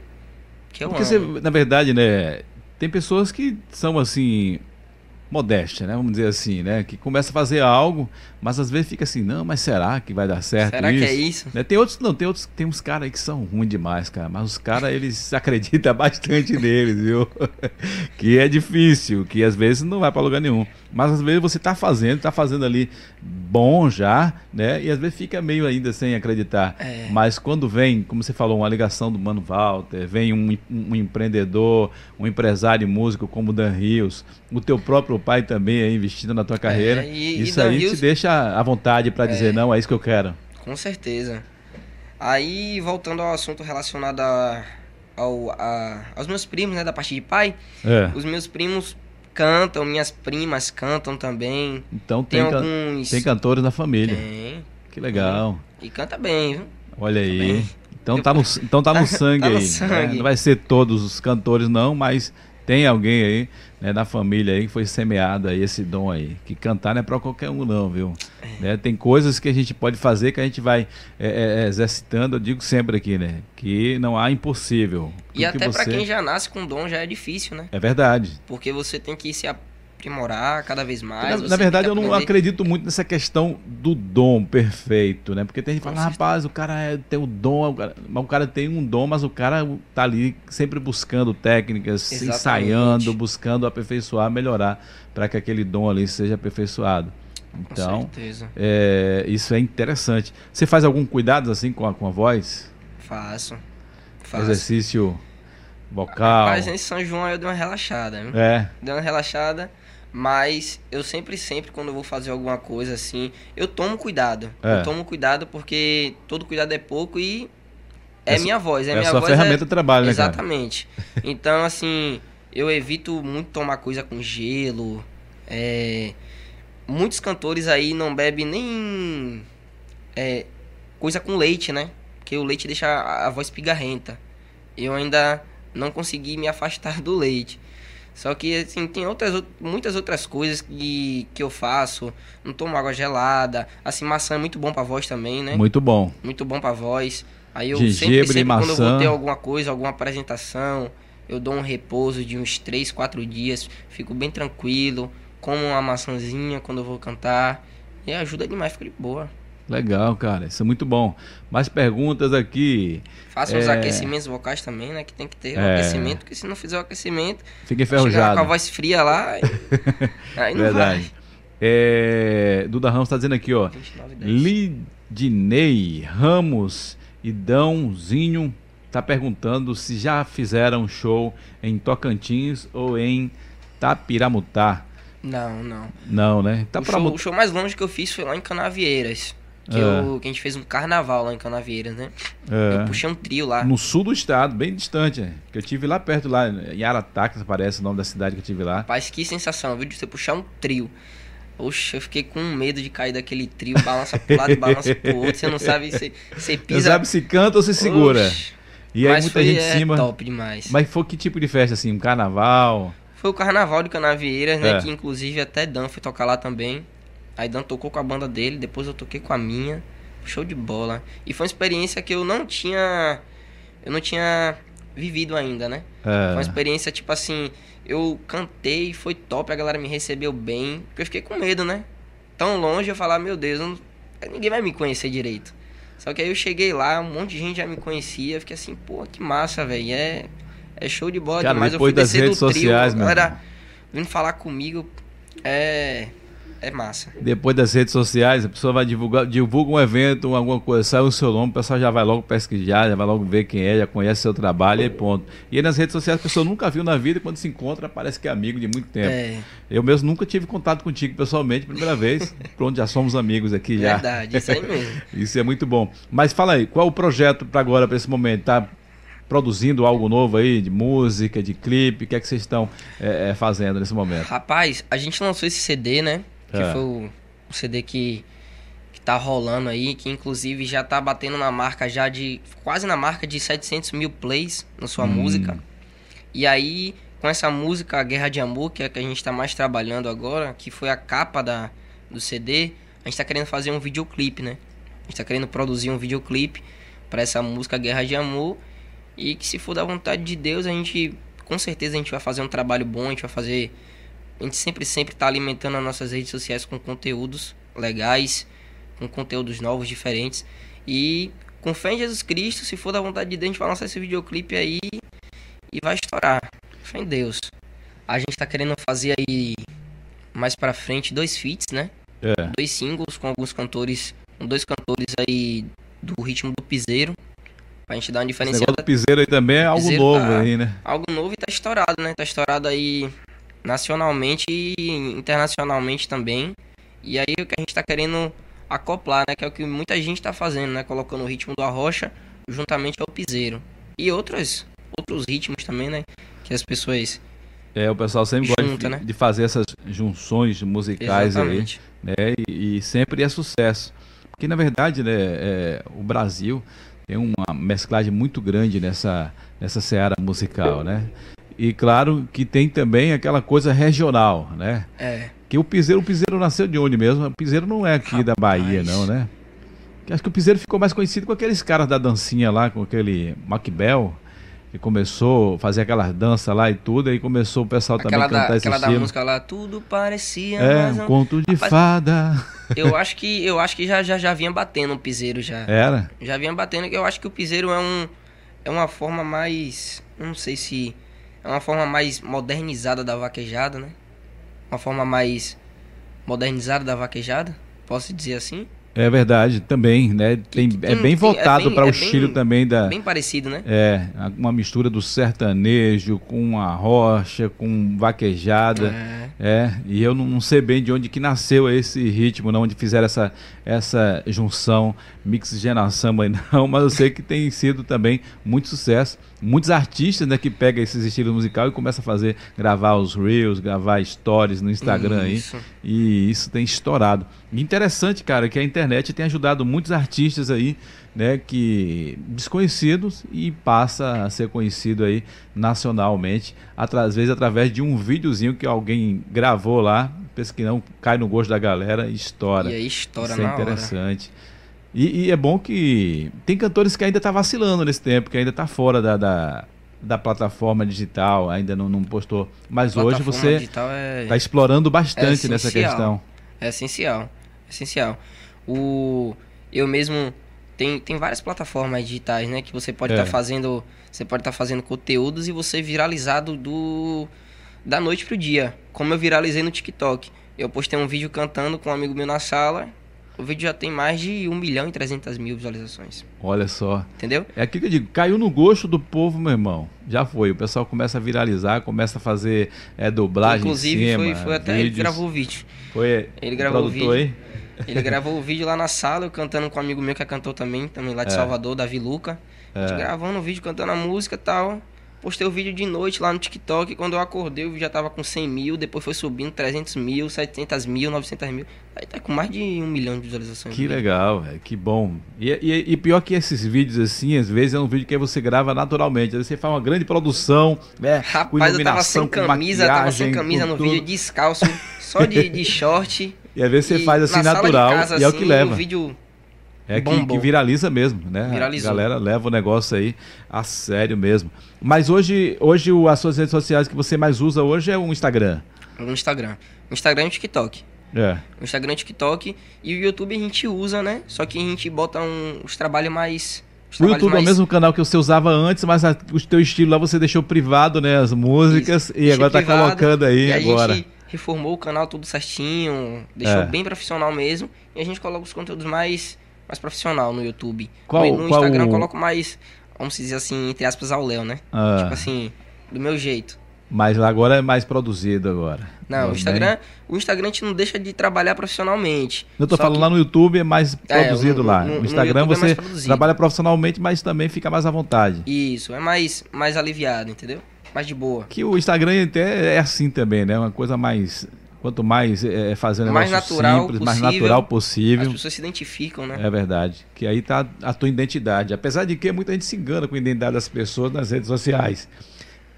que eu Porque amo. Você, na verdade, né, tem pessoas que são assim, modéstia, né? Vamos dizer assim, né? Que começa a fazer algo, mas às vezes fica assim, não, mas será que vai dar certo será isso? que é isso? Né? Tem outros, não, tem outros, tem uns caras aí que são ruins demais, cara, mas os caras, eles acreditam bastante neles, viu? que é difícil, que às vezes não vai para lugar nenhum. Mas às vezes você tá fazendo, tá fazendo ali bom já, né? E às vezes fica meio ainda sem acreditar. É. Mas quando vem, como você falou, uma ligação do Mano Walter, vem um, um empreendedor, um empresário músico como o Dan Rios, o teu próprio pai também aí investindo na tua carreira, é, e, isso e aí Rios... te deixa à vontade para dizer, é. não, é isso que eu quero. Com certeza. Aí, voltando ao assunto relacionado a, ao, a, aos meus primos, né, da parte de pai, é. os meus primos cantam, minhas primas cantam também. Então tem, tem alguns... tem cantores na família. Tem. Que legal. E canta bem, viu? Olha aí. Então tá no, então tá no sangue tá no aí. Sangue. Né? Não vai ser todos os cantores não, mas tem alguém aí né, na família aí que foi semeado aí esse dom aí. Que cantar não é para qualquer um não, viu? É. Né, tem coisas que a gente pode fazer que a gente vai é, é, é exercitando, eu digo sempre aqui, né? Que não há impossível. E Tudo até que você... para quem já nasce com dom já é difícil, né? É verdade. Porque você tem que se aprimorar cada vez mais. Na, na verdade, eu não acredito muito nessa questão do dom perfeito, né? Porque tem gente que fala, rapaz, o cara é, tem o dom, o cara, o cara tem um dom, mas o cara tá ali sempre buscando técnicas, Exatamente. ensaiando, buscando aperfeiçoar, melhorar, para que aquele dom ali seja aperfeiçoado. Então, é, isso é interessante. Você faz algum cuidado assim com a, com a voz? Faço. Faço. Exercício vocal. Mas em São João eu dei uma relaxada. É. Dei uma relaxada. Mas eu sempre, sempre, quando eu vou fazer alguma coisa assim, eu tomo cuidado. É. Eu tomo cuidado porque todo cuidado é pouco e é, é minha voz. É, é minha a sua voz ferramenta é... de trabalho, né, Exatamente. então, assim, eu evito muito tomar coisa com gelo. É... Muitos cantores aí não bebem nem é, coisa com leite, né? Porque o leite deixa a voz pigarrenta. Eu ainda não consegui me afastar do leite. Só que, assim, tem outras, muitas outras coisas que, que eu faço. Não tomo água gelada. Assim, maçã é muito bom pra voz também, né? Muito bom. Muito bom pra voz. Aí eu Gengibre, sempre, sempre quando eu vou ter alguma coisa, alguma apresentação, eu dou um repouso de uns 3, 4 dias. Fico bem tranquilo. Como uma maçãzinha quando eu vou cantar. E ajuda demais, fica de boa. Legal, cara. Isso é muito bom. Mais perguntas aqui. Faça é... os aquecimentos vocais também, né? Que tem que ter o é... aquecimento, porque se não fizer o aquecimento... Fica enferrujado. com a voz fria lá, aí não Verdade. vai. É... Duda Ramos está dizendo aqui, ó. Lidinei Ramos e Dãozinho tá perguntando se já fizeram show em Tocantins ou em Tapiramutá. Não, não. Não, né? Tá o, show, o show mais longe que eu fiz foi lá em Canavieiras. Que, é. eu, que a gente fez um carnaval lá em Canavieiras, né? É. Eu puxei um trio lá. No sul do estado, bem distante, é. Que eu tive lá perto, lá em Arataca, parece o nome da cidade que eu tive lá. Rapaz, que sensação, viu? De você puxar um trio. Oxe, eu fiquei com medo de cair daquele trio, balança pro lado, balança pro outro, você não sabe se você pisa. Não sabe se canta ou se segura. Oxe. E aí Mas muita foi, gente em é, cima. top demais. Mas foi que tipo de festa, assim? Um carnaval? Foi o carnaval de Canavieiras, né? É. Que inclusive até Dan foi tocar lá também. Aí Dan tocou com a banda dele, depois eu toquei com a minha. Show de bola. E foi uma experiência que eu não tinha. Eu não tinha vivido ainda, né? É. Foi uma experiência tipo assim. Eu cantei, foi top, a galera me recebeu bem. Porque eu fiquei com medo, né? Tão longe eu falar, meu Deus, não, ninguém vai me conhecer direito. Só que aí eu cheguei lá, um monte de gente já me conhecia, fiquei assim, pô, que massa, velho. É, é show de bola Cara, demais. depois eu fui das redes do trio, sociais, a meu galera vindo falar comigo. É. É massa. Depois das redes sociais, a pessoa vai divulgar, divulga um evento, alguma coisa, sai o seu nome, o pessoal já vai logo pesquisar, já vai logo ver quem é, já conhece seu trabalho e ponto. E aí nas redes sociais a pessoa nunca viu na vida e quando se encontra parece que é amigo de muito tempo. É, Eu mesmo nunca tive contato contigo pessoalmente, primeira vez. Pronto, já somos amigos aqui já. verdade, isso aí mesmo. Isso é muito bom. Mas fala aí, qual o projeto para agora, para esse momento? Tá produzindo algo novo aí, de música, de clipe? O que é que vocês estão é, é, fazendo nesse momento? Rapaz, a gente lançou esse CD, né? Que É. foi o, o CD que, que tá rolando aí, que inclusive já tá batendo na marca já de. quase na marca de 700 mil plays na sua Hum. música. E aí, com essa música, a Guerra de Amor, que é a que a gente tá mais trabalhando agora, que foi a capa da, do CD, a gente tá querendo fazer um videoclipe, né? A gente tá querendo produzir um videoclipe para essa música Guerra de Amor. E que se for da vontade de Deus, a gente. Com certeza a gente vai fazer um trabalho bom, a gente vai fazer. A gente sempre, sempre tá alimentando as nossas redes sociais com conteúdos legais, com conteúdos novos, diferentes. E com fé em Jesus Cristo, se for da vontade de Deus, a gente vai lançar esse videoclipe aí e vai estourar. Fé em Deus. A gente tá querendo fazer aí mais pra frente dois feats, né? É. Dois singles com alguns cantores, com dois cantores aí do ritmo do piseiro. Pra gente dar uma Esse diferenciada. negócio do piseiro aí também é algo Piseiro novo tá- aí, né? Algo novo e tá estourado, né? Tá estourado aí nacionalmente e internacionalmente também. E aí o que a gente tá querendo acoplar, né? Que é o que muita gente tá fazendo, né? Colocando o ritmo do arrocha juntamente ao piseiro. E outros, outros ritmos também, né? Que as pessoas... É, o pessoal sempre gosta Junta, de, né? de fazer essas junções musicais Exatamente. aí, né? E, e sempre é sucesso. Porque na verdade, né, é, o Brasil tem uma mesclagem muito grande nessa, nessa seara musical, né? E claro que tem também aquela coisa regional, né? É, Que o piseiro, o piseiro nasceu de onde mesmo? O piseiro não é aqui da Bahia, Rapaz. não, né? Que Acho que o piseiro ficou mais conhecido com aqueles caras da dancinha lá, com aquele Macbel, que começou a fazer aquelas danças lá e tudo, aí começou o pessoal também aquela, a cantar da, esse aquela da música lá, tudo parecia É, um um... conto de Rapaz, fada. Eu acho que, eu acho que já, já, já vinha batendo o piseiro já. Era? Já vinha batendo que eu acho que o piseiro é um é uma forma mais, não sei se é uma forma mais modernizada da vaquejada, né? Uma forma mais modernizada da vaquejada, posso dizer assim? É verdade, também, né? Tem, é bem é voltado bem- para o é bem- estilo também da. Bem parecido, né? É, uma mistura do sertanejo com a rocha, com vaquejada. É. É, e eu não, não sei bem de onde que nasceu esse ritmo, não, onde fizeram essa, essa junção, mixigenação aí não, mas eu sei que tem sido também muito sucesso. Muitos artistas né, que pegam esses estilos musicais e começam a fazer, gravar os reels, gravar stories no Instagram Isso. aí. E isso tem estourado. E interessante, cara, que a internet tem ajudado muitos artistas aí, né, que desconhecidos e passa a ser conhecido aí nacionalmente, às vezes através de um videozinho que alguém gravou lá, pensa que não cai no gosto da galera e estoura. E aí estoura Isso é na hora. E, e é bom que tem cantores que ainda tá vacilando nesse tempo, que ainda tá fora da, da, da plataforma digital, ainda não, não postou. Mas hoje você é, está explorando bastante É nessa questão. é essencial. É essencial. O eu mesmo tem, tem várias plataformas digitais, né, que você pode É. estar fazendo, você pode estar fazendo conteúdos e você viralizado do da noite pro dia, como eu viralizei no TikTok. Eu postei um vídeo cantando com um amigo meu na sala. O vídeo já tem mais de 1 milhão e 300 mil visualizações. Olha só. Entendeu? É aquilo que eu digo, caiu no gosto do povo, meu irmão. Já foi. O pessoal começa a viralizar, começa a fazer é, dublagem Inclusive, cima, foi, foi até ele vídeos. gravou o vídeo. Foi Ele o gravou o produtor vídeo. Ele gravou o vídeo lá na sala, eu cantando com um amigo meu que é cantor também, também lá de É. Salvador, Davi Luca. A gente É. gravando o vídeo, cantando a música e tal. Postei o vídeo de noite lá no TikTok. Quando eu acordei, o vídeo já tava com 100 mil. Depois foi subindo 300 mil, 700 mil, 900 mil. Aí tá com mais de um milhão de visualizações. Que vídeo. legal, velho, que bom. E, e- e pior que esses vídeos assim, às vezes é um vídeo que você grava naturalmente. Às vezes você faz uma grande produção, né? com Rapaz, eu tava sem com camisa, tava sem camisa com no tudo. vídeo, descalço, só de, de short. E às vezes você faz assim natural casa, e é o assim, que leva. O vídeo É que, que viraliza mesmo, né? Viralizou. A galera leva o negócio aí a sério mesmo. Mas hoje, hoje o- as suas redes sociais que você mais usa hoje é o Instagram. no Instagram. No Instagram e TikTok. É. O Instagram e TikTok. E o YouTube a gente usa, né? Só que a gente bota um, os trabalhos mais. Os O YouTube é o mais- mesmo canal que você usava antes, mas a- o teu estilo lá você deixou privado, né? As músicas, e agora tá privado, colocando aí e a agora. gente reformou o canal tudo certinho, deixou É. bem profissional mesmo. E a gente coloca os conteúdos mais, mais profissional no YouTube. Qual- no no qual Instagram o- eu coloco mais, vamos dizer assim, entre aspas, ao Léo, né? Ah, Tipo assim, do meu jeito. mas agora é mais produzido agora. Não, o Instagram, o Instagram a gente não deixa de trabalhar profissionalmente. Eu tô Só falando que- lá no YouTube é mais É, produzido no- lá. no- No, no Instagram YouTube é você produzido. trabalha profissionalmente, mas também fica mais à vontade. Isso, é mais, mais aliviado, entendeu? Mais de boa. Que o Instagram até é assim também, né? Uma coisa mais. Quanto mais é, fazendo Mais negócio natural simples, mais possível. natural As possível. pessoas se identificam, né? É verdade. Que aí tá a tua identidade. Apesar de que muita gente se engana com a identidade das pessoas nas redes sociais.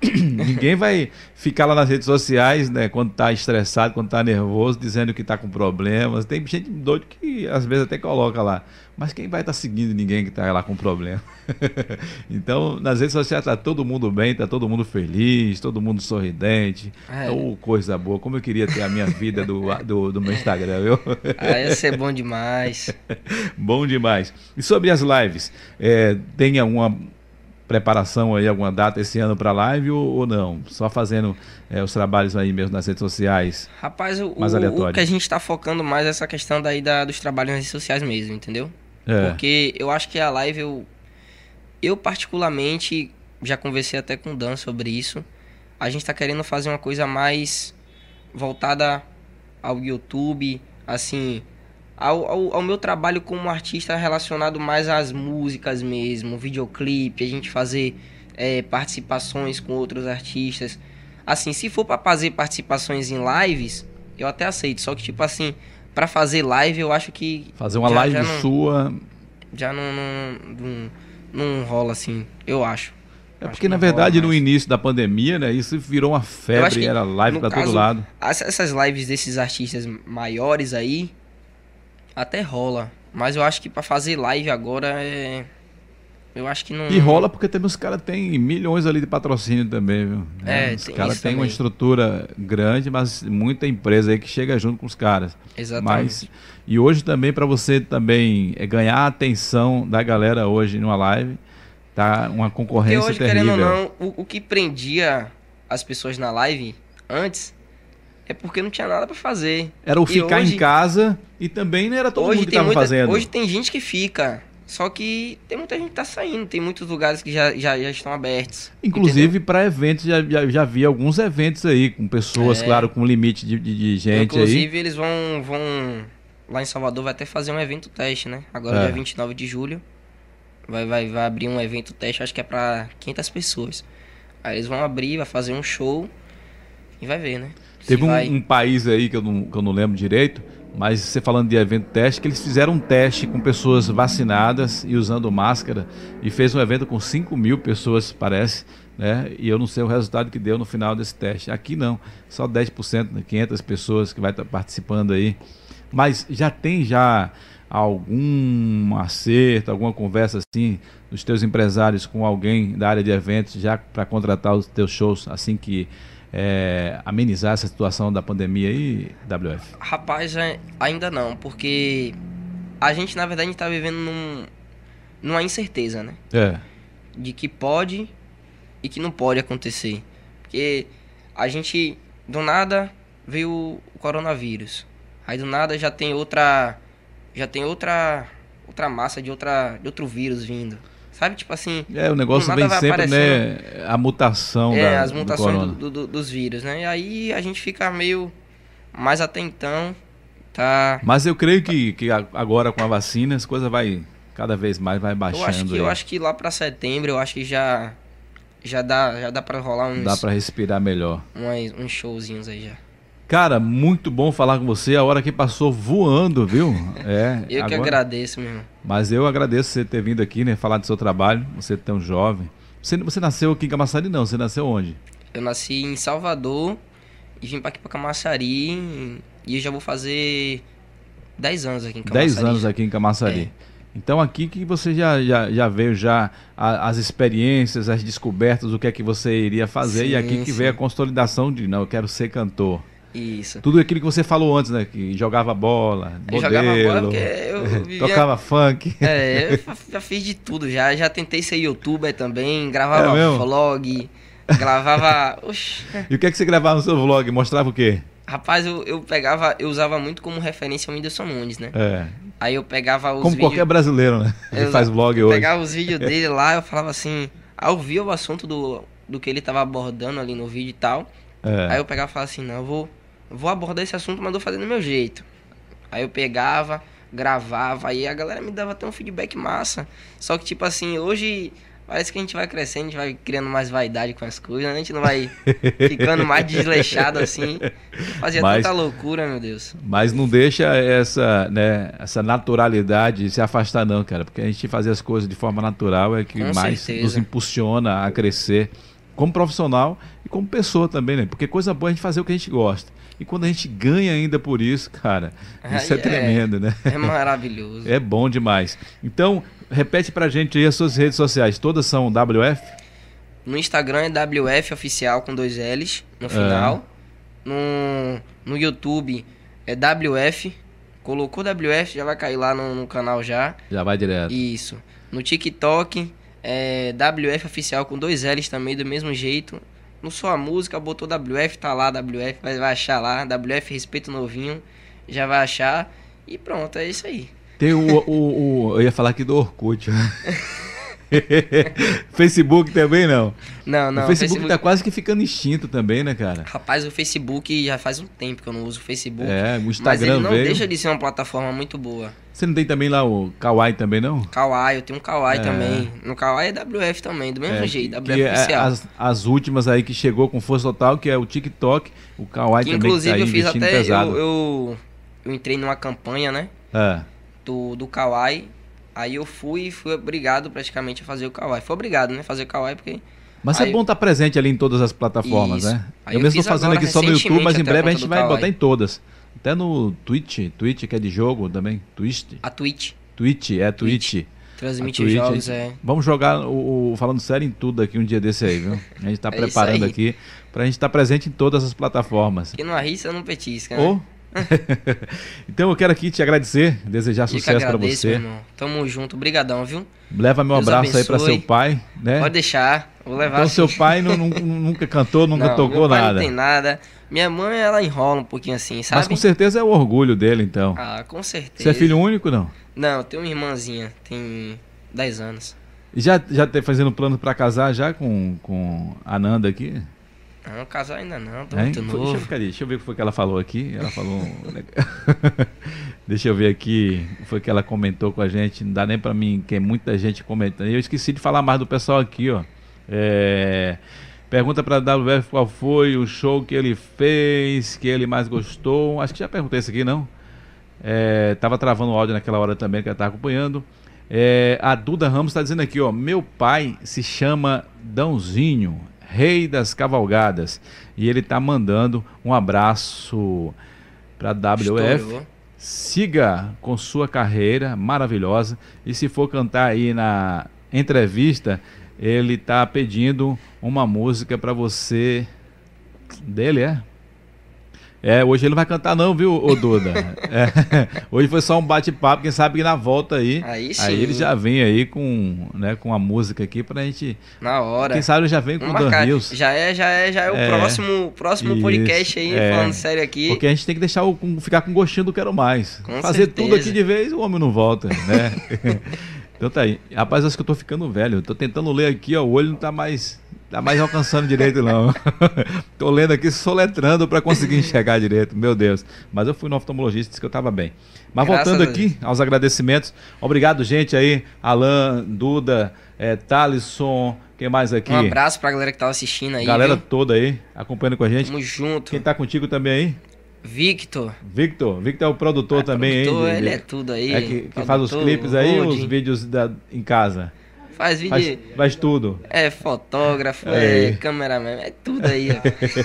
Ninguém vai ficar lá nas redes sociais, né, quando tá estressado, quando tá nervoso, dizendo que tá com problemas. Tem gente doida que às vezes até coloca lá. Mas quem vai estar seguindo ninguém que tá lá com problema? então, nas redes sociais tá todo mundo bem, tá todo mundo feliz, todo mundo sorridente. É. Oh, coisa boa. Como eu queria ter a minha vida do, do, do meu Instagram, viu? Ah, ia ser bom demais. Bom demais. E sobre as lives, é, tem alguma preparação aí, alguma data esse ano para live ou, ou não? Só fazendo é, os trabalhos aí mesmo nas redes sociais? Rapaz, o, Mais o- aleatório. o que a gente tá focando mais é essa questão daí da, dos trabalhos nas redes sociais mesmo, entendeu? É. Porque eu acho que a live, eu, eu particularmente, já conversei até com o Dan sobre isso. A gente tá querendo fazer uma coisa mais voltada ao YouTube, assim, ao, ao, ao meu trabalho como artista relacionado mais às músicas mesmo, videoclipe, a gente fazer é, participações com outros artistas. Assim, se for pra fazer participações em lives, eu até aceito. Só que, tipo assim, pra fazer live, eu acho que Fazer uma já- live já não- sua. já não, não, não, não rola assim, eu acho. É Acho porque, que na verdade, no início da pandemia, né, isso virou uma febre, era live para todo lado. As- Essas lives desses artistas maiores aí, até rola. Mas eu acho que pra fazer live agora é. Eu acho que não. E rola porque também os caras têm milhões ali de patrocínio também, viu? É, os tem caras têm uma estrutura grande, mas muita empresa aí que chega junto com os caras. Exatamente. Mas e hoje também para você também é, ganhar a atenção da galera hoje numa live, tá uma Porque concorrência hoje, terrível. querendo ou não, o, o que prendia as pessoas na live antes é porque não tinha nada pra fazer. Era o E ficar hoje- em casa e também não era todo mundo que tem tava muita, fazendo. Hoje tem gente que fica. Só que tem muita gente que tá saindo, tem muitos lugares que já, já, já estão abertos. Inclusive para eventos, já, já, já vi alguns eventos aí, com pessoas, É. claro, com limite de, de, de gente Inclusive, aí. eles vão, vão. Lá em Salvador vai até fazer um evento teste, né? Agora, É. dia 29 de julho. Vai, vai, vai abrir um evento teste, acho que é pra 500 pessoas. Aí eles vão abrir, vai fazer um show. E vai ver, né? Teve um, vai- um país aí que eu, não, que eu não lembro direito, mas você falando de evento teste, que eles fizeram um teste com pessoas vacinadas e usando máscara e fez um evento com 5 mil pessoas, parece, né? E eu não sei o resultado que deu no final desse teste. Aqui não, só 10%, né? 500 pessoas que vai estar participando aí. Mas já tem já algum acerto, alguma conversa assim dos teus empresários com alguém da área de eventos já para contratar os teus shows assim que é, amenizar essa situação da pandemia aí, WF? Rapaz, ainda não, porque a gente, na verdade, tá vivendo num, numa incerteza, né? É. de que pode e que não pode acontecer. Porque a gente, do nada, veio o coronavírus. Aí do nada já tem outra. Já tem outra. Outra massa de, outra, de outro vírus vindo. Sabe, tipo assim. É, o negócio Do vem sempre, né? A mutação É, da, as do mutações corona. do- do- dos vírus, né? E aí a gente fica meio. Mas até então. Tá. Mas eu creio que, que agora com a vacina as coisas vai cada vez mais vai baixando. Eu acho que, aí. eu acho que lá pra setembro, eu acho que já. Já dá, já dá pra rolar uns, Dá para respirar melhor. uns, uns showzinhos aí já. Cara, muito bom falar com você. A hora que passou voando, viu? É. Eu que agora- agradeço, meu irmão. Mas eu agradeço você ter vindo aqui, né? Falar do seu trabalho. Você é tão jovem. Você, você nasceu aqui em Camaçari, não? Você nasceu onde? Eu nasci em Salvador e vim pra aqui pra Camaçari e eu já vou fazer 10 anos aqui em Camaçari. 10 anos aqui em Camaçari. Então aqui que você já, já, já veio já a- as experiências, as descobertas, o que é que você iria fazer. e Sim, aqui que sim. veio a consolidação de, não, eu quero ser cantor. Isso. Tudo aquilo que você falou antes, né? Que jogava bola, Eu modelo, jogava bola porque eu tocava funk. É, eu já fiz de tudo já. Já tentei ser youtuber também, gravava É vlog, gravava. Oxi. E o que é que você gravava no seu vlog? Mostrava o quê? Rapaz, eu, eu pegava, eu usava muito como referência o Whindersson Nunes, né? É, Aí eu pegava os como vídeos. qualquer brasileiro, né? Que eu faz vlog hoje. Pegava os vídeos dele lá, eu falava assim. Aí eu via o assunto do, do que ele tava abordando ali no vídeo e tal. É. Aí eu pegava e falava assim, não, eu vou, eu vou abordar esse assunto, mas vou fazer do meu jeito. Aí eu pegava, gravava, aí a galera me dava até um feedback massa. Só que, tipo assim, hoje parece que a gente vai crescendo, a gente vai criando mais vaidade com as coisas, né? a gente não vai ficando mais desleixado assim. Fazia Mas- tanta loucura, meu Deus. Mas não deixa essa, né, essa naturalidade se afastar não, cara, porque a gente fazer as coisas de forma natural é que Com mais certeza. nos impulsiona a crescer como profissional e como pessoa também, né? Porque coisa boa é a gente fazer o que a gente gosta. E quando a gente ganha ainda por isso, cara, isso Aí é tremendo, né? É maravilhoso. É bom demais. Então, repete pra gente aí as suas redes sociais. Todas são WF? No Instagram é WF Oficial com dois L's no final. No, no YouTube é WF. Colocou WF, já vai cair lá no, no canal já. Já vai direto. Isso. No TikTok é WF Oficial com dois L's também, do mesmo jeito. No Sua Música, botou WF, tá lá, WF, vai, vai achar lá. WF Respeito Novinho, já vai achar. E pronto, é isso aí. Tem o, o, o- Eu ia falar aqui do Orkut. Facebook também não. Não, não. o Facebook, tá quase que ficando extinto também, né, cara? Rapaz, o Facebook já faz um tempo que eu não uso o Facebook. É, o mas Instagram ele não veio. deixa de ser uma plataforma muito boa. Você não tem também lá o Kawaii também, não? Kawaii, eu tenho um Kawaii É. também. No Kawaii é WF também, do mesmo É, jeito, WF é oficial. as, as últimas aí que chegou com força total, que é o TikTok, o Kawaii que também inclusive que tá eu fiz até. Eu, eu, eu entrei numa campanha, né? É. Do, do Kawaii. Aí eu fui e fui obrigado praticamente a fazer o Kawaii. Foi obrigado, né? Fazer o Kawaii porque. Mas Aí- é bom estar presente ali em todas as plataformas, Isso. né? Aí eu eu mesmo fiz fazendo aqui só no YouTube, mas em a breve a conta gente vai Kawaii. botar em todas. Até no Twitch, Twitch que é de jogo também, Twitch, A Twitch Twitch, é Twitch. A Twitch, jogos, a é. gente- Vamos jogar o, o- falando sério em tudo aqui um dia desse aí, viu? A gente tá É preparando aqui pra gente estar presente em todas as plataformas. Quem não arrisca, não petisca, né? Ô. então eu quero aqui te agradecer, desejar sucesso pra agradeço, você. meu irmão. Tamo junto, brigadão, viu? Leva meu Deus abraço aí pra abençoe. seu pai, né? Pode deixar, vou levar Então assim. seu pai não- nunca cantou, nunca Não, tocou nada. Não tem nada. Minha mãe, ela enrola um pouquinho assim, sabe? Mas com certeza é o orgulho dele, então. Ah, com certeza. Você é filho único, não? Não, eu tenho uma irmãzinha, tem 10 anos. E já, já tá fazendo plano pra casar já com, com a Nanda aqui? Não, casar ainda não, tô Hein? muito Foi- deixa, eu novo. deixa eu ver o que foi que ela falou aqui. Ela falou. deixa eu ver aqui o que foi que ela comentou com a gente. Não dá nem pra mim, que é muita gente comentando. Eu esqueci de falar mais do pessoal aqui, ó. É, Pergunta pra WF qual foi o show que ele fez, que ele mais gostou. Acho que já perguntei isso aqui, não? É, tava travando o áudio naquela hora também que ela tava acompanhando. É, a Duda Ramos está dizendo aqui, ó, meu pai se chama Dãozinho, rei das cavalgadas, e ele tá mandando um abraço para WF. Estourou. Siga com sua carreira maravilhosa e se for cantar aí na entrevista, ele tá pedindo uma música para você dele, é? É, hoje ele não vai cantar não, viu, ô Duda? É, hoje foi só um bate-papo, quem sabe que na volta aí, Aí aí ele já vem aí com, né, com a música aqui pra gente, Na hora. quem sabe ele já vem com o Dan. Já é, já é, já é o É. próximo, próximo Isso, podcast aí, é. falando sério aqui. Porque a gente tem que deixar o, com- ficar com gostinho do quero mais. Com Fazer certeza. tudo aqui de vez, o homem não volta, né? então tá aí. Rapaz, acho que eu tô ficando velho. Eu tô tentando ler aqui, ó, o olho não tá mais tá mais alcançando direito não. tô lendo aqui soletrando para conseguir enxergar direito, meu Deus. Mas eu fui no oftalmologista, disse que eu tava bem. Mas Graças voltando aqui aos agradecimentos. Obrigado, gente aí, Alan, Duda, é, Thalisson, quem mais aqui? Um abraço pra galera que tava assistindo aí. Galera viu? toda aí, acompanhando com a gente. Tamo junto. Quem tá contigo também aí? Victor. Victor, Victor é o produtor Ah, também, produtor, hein? de- Ele de- é tudo aí. é que, que faz os clipes aí, os vídeos da, em casa. Faz vídeo. Faz, faz tudo. É fotógrafo, Aí. é cameraman, é tudo aí.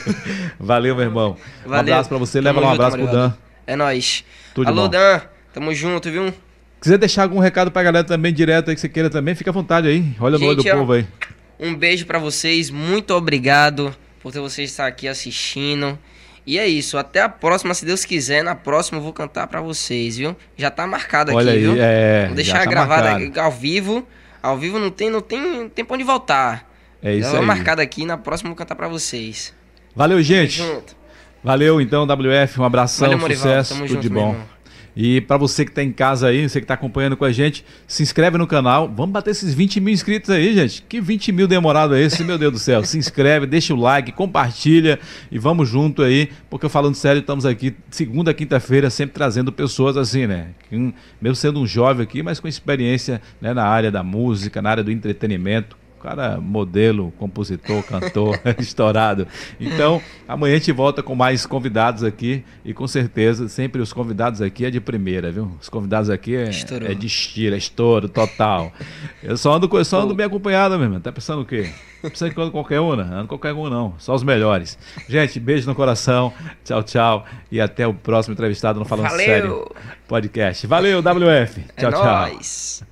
Valeu, meu irmão. Um Valeu. abraço pra você. Tamo Leva lá um abraço pro. Dan. É nóis. Tudo Alô, bom. Dan. Tamo junto, viu? Quiser deixar algum recado pra galera também direto aí que você queira também, fica à vontade aí. Olha no olho do Gente, ó, povo aí. Um beijo pra vocês. Muito obrigado por ter vocês estar aqui assistindo. E é isso, até a próxima, se Deus quiser, na próxima eu vou cantar para vocês, viu? Já tá marcado Olha aqui, aí, viu? É, vou deixar tá gravado ao vivo. Ao vivo não tem, não tem tempo onde voltar. É isso já aí. marcado aqui, na próxima eu vou cantar para vocês. Valeu, gente. Junto. Valeu, então, WF. Um abração, Valeu, Morival. sucesso, Tamo tudo junto, de bom. E para você que tá em casa aí, você que tá acompanhando com a gente, se inscreve no canal. Vamos bater esses 20 mil inscritos aí, gente. Que 20 mil demorado é esse, meu Deus do céu? Se inscreve, deixa o like, compartilha e vamos junto aí, porque falando sério, estamos aqui segunda, quinta-feira, sempre trazendo pessoas assim, né? Hum, Mesmo sendo um jovem aqui, mas com experiência né, na área da música, na área do entretenimento. Cara, modelo, compositor, cantor, estourado. Então, amanhã a gente volta com mais convidados aqui e com certeza, sempre os convidados aqui é de primeira, viu? Os convidados aqui é, Estourou. é de estilo, é estouro total. Eu só ando, eu só ando bem acompanhado mesmo. Tá pensando o quê? Não precisa ando qualquer um, né? Ando qualquer um, não. Só os melhores. Gente, beijo no coração. Tchau, tchau. E até o próximo entrevistado no Falando Valeu. Sério Podcast. Valeu, WF. É Tchau, tchau. nóis.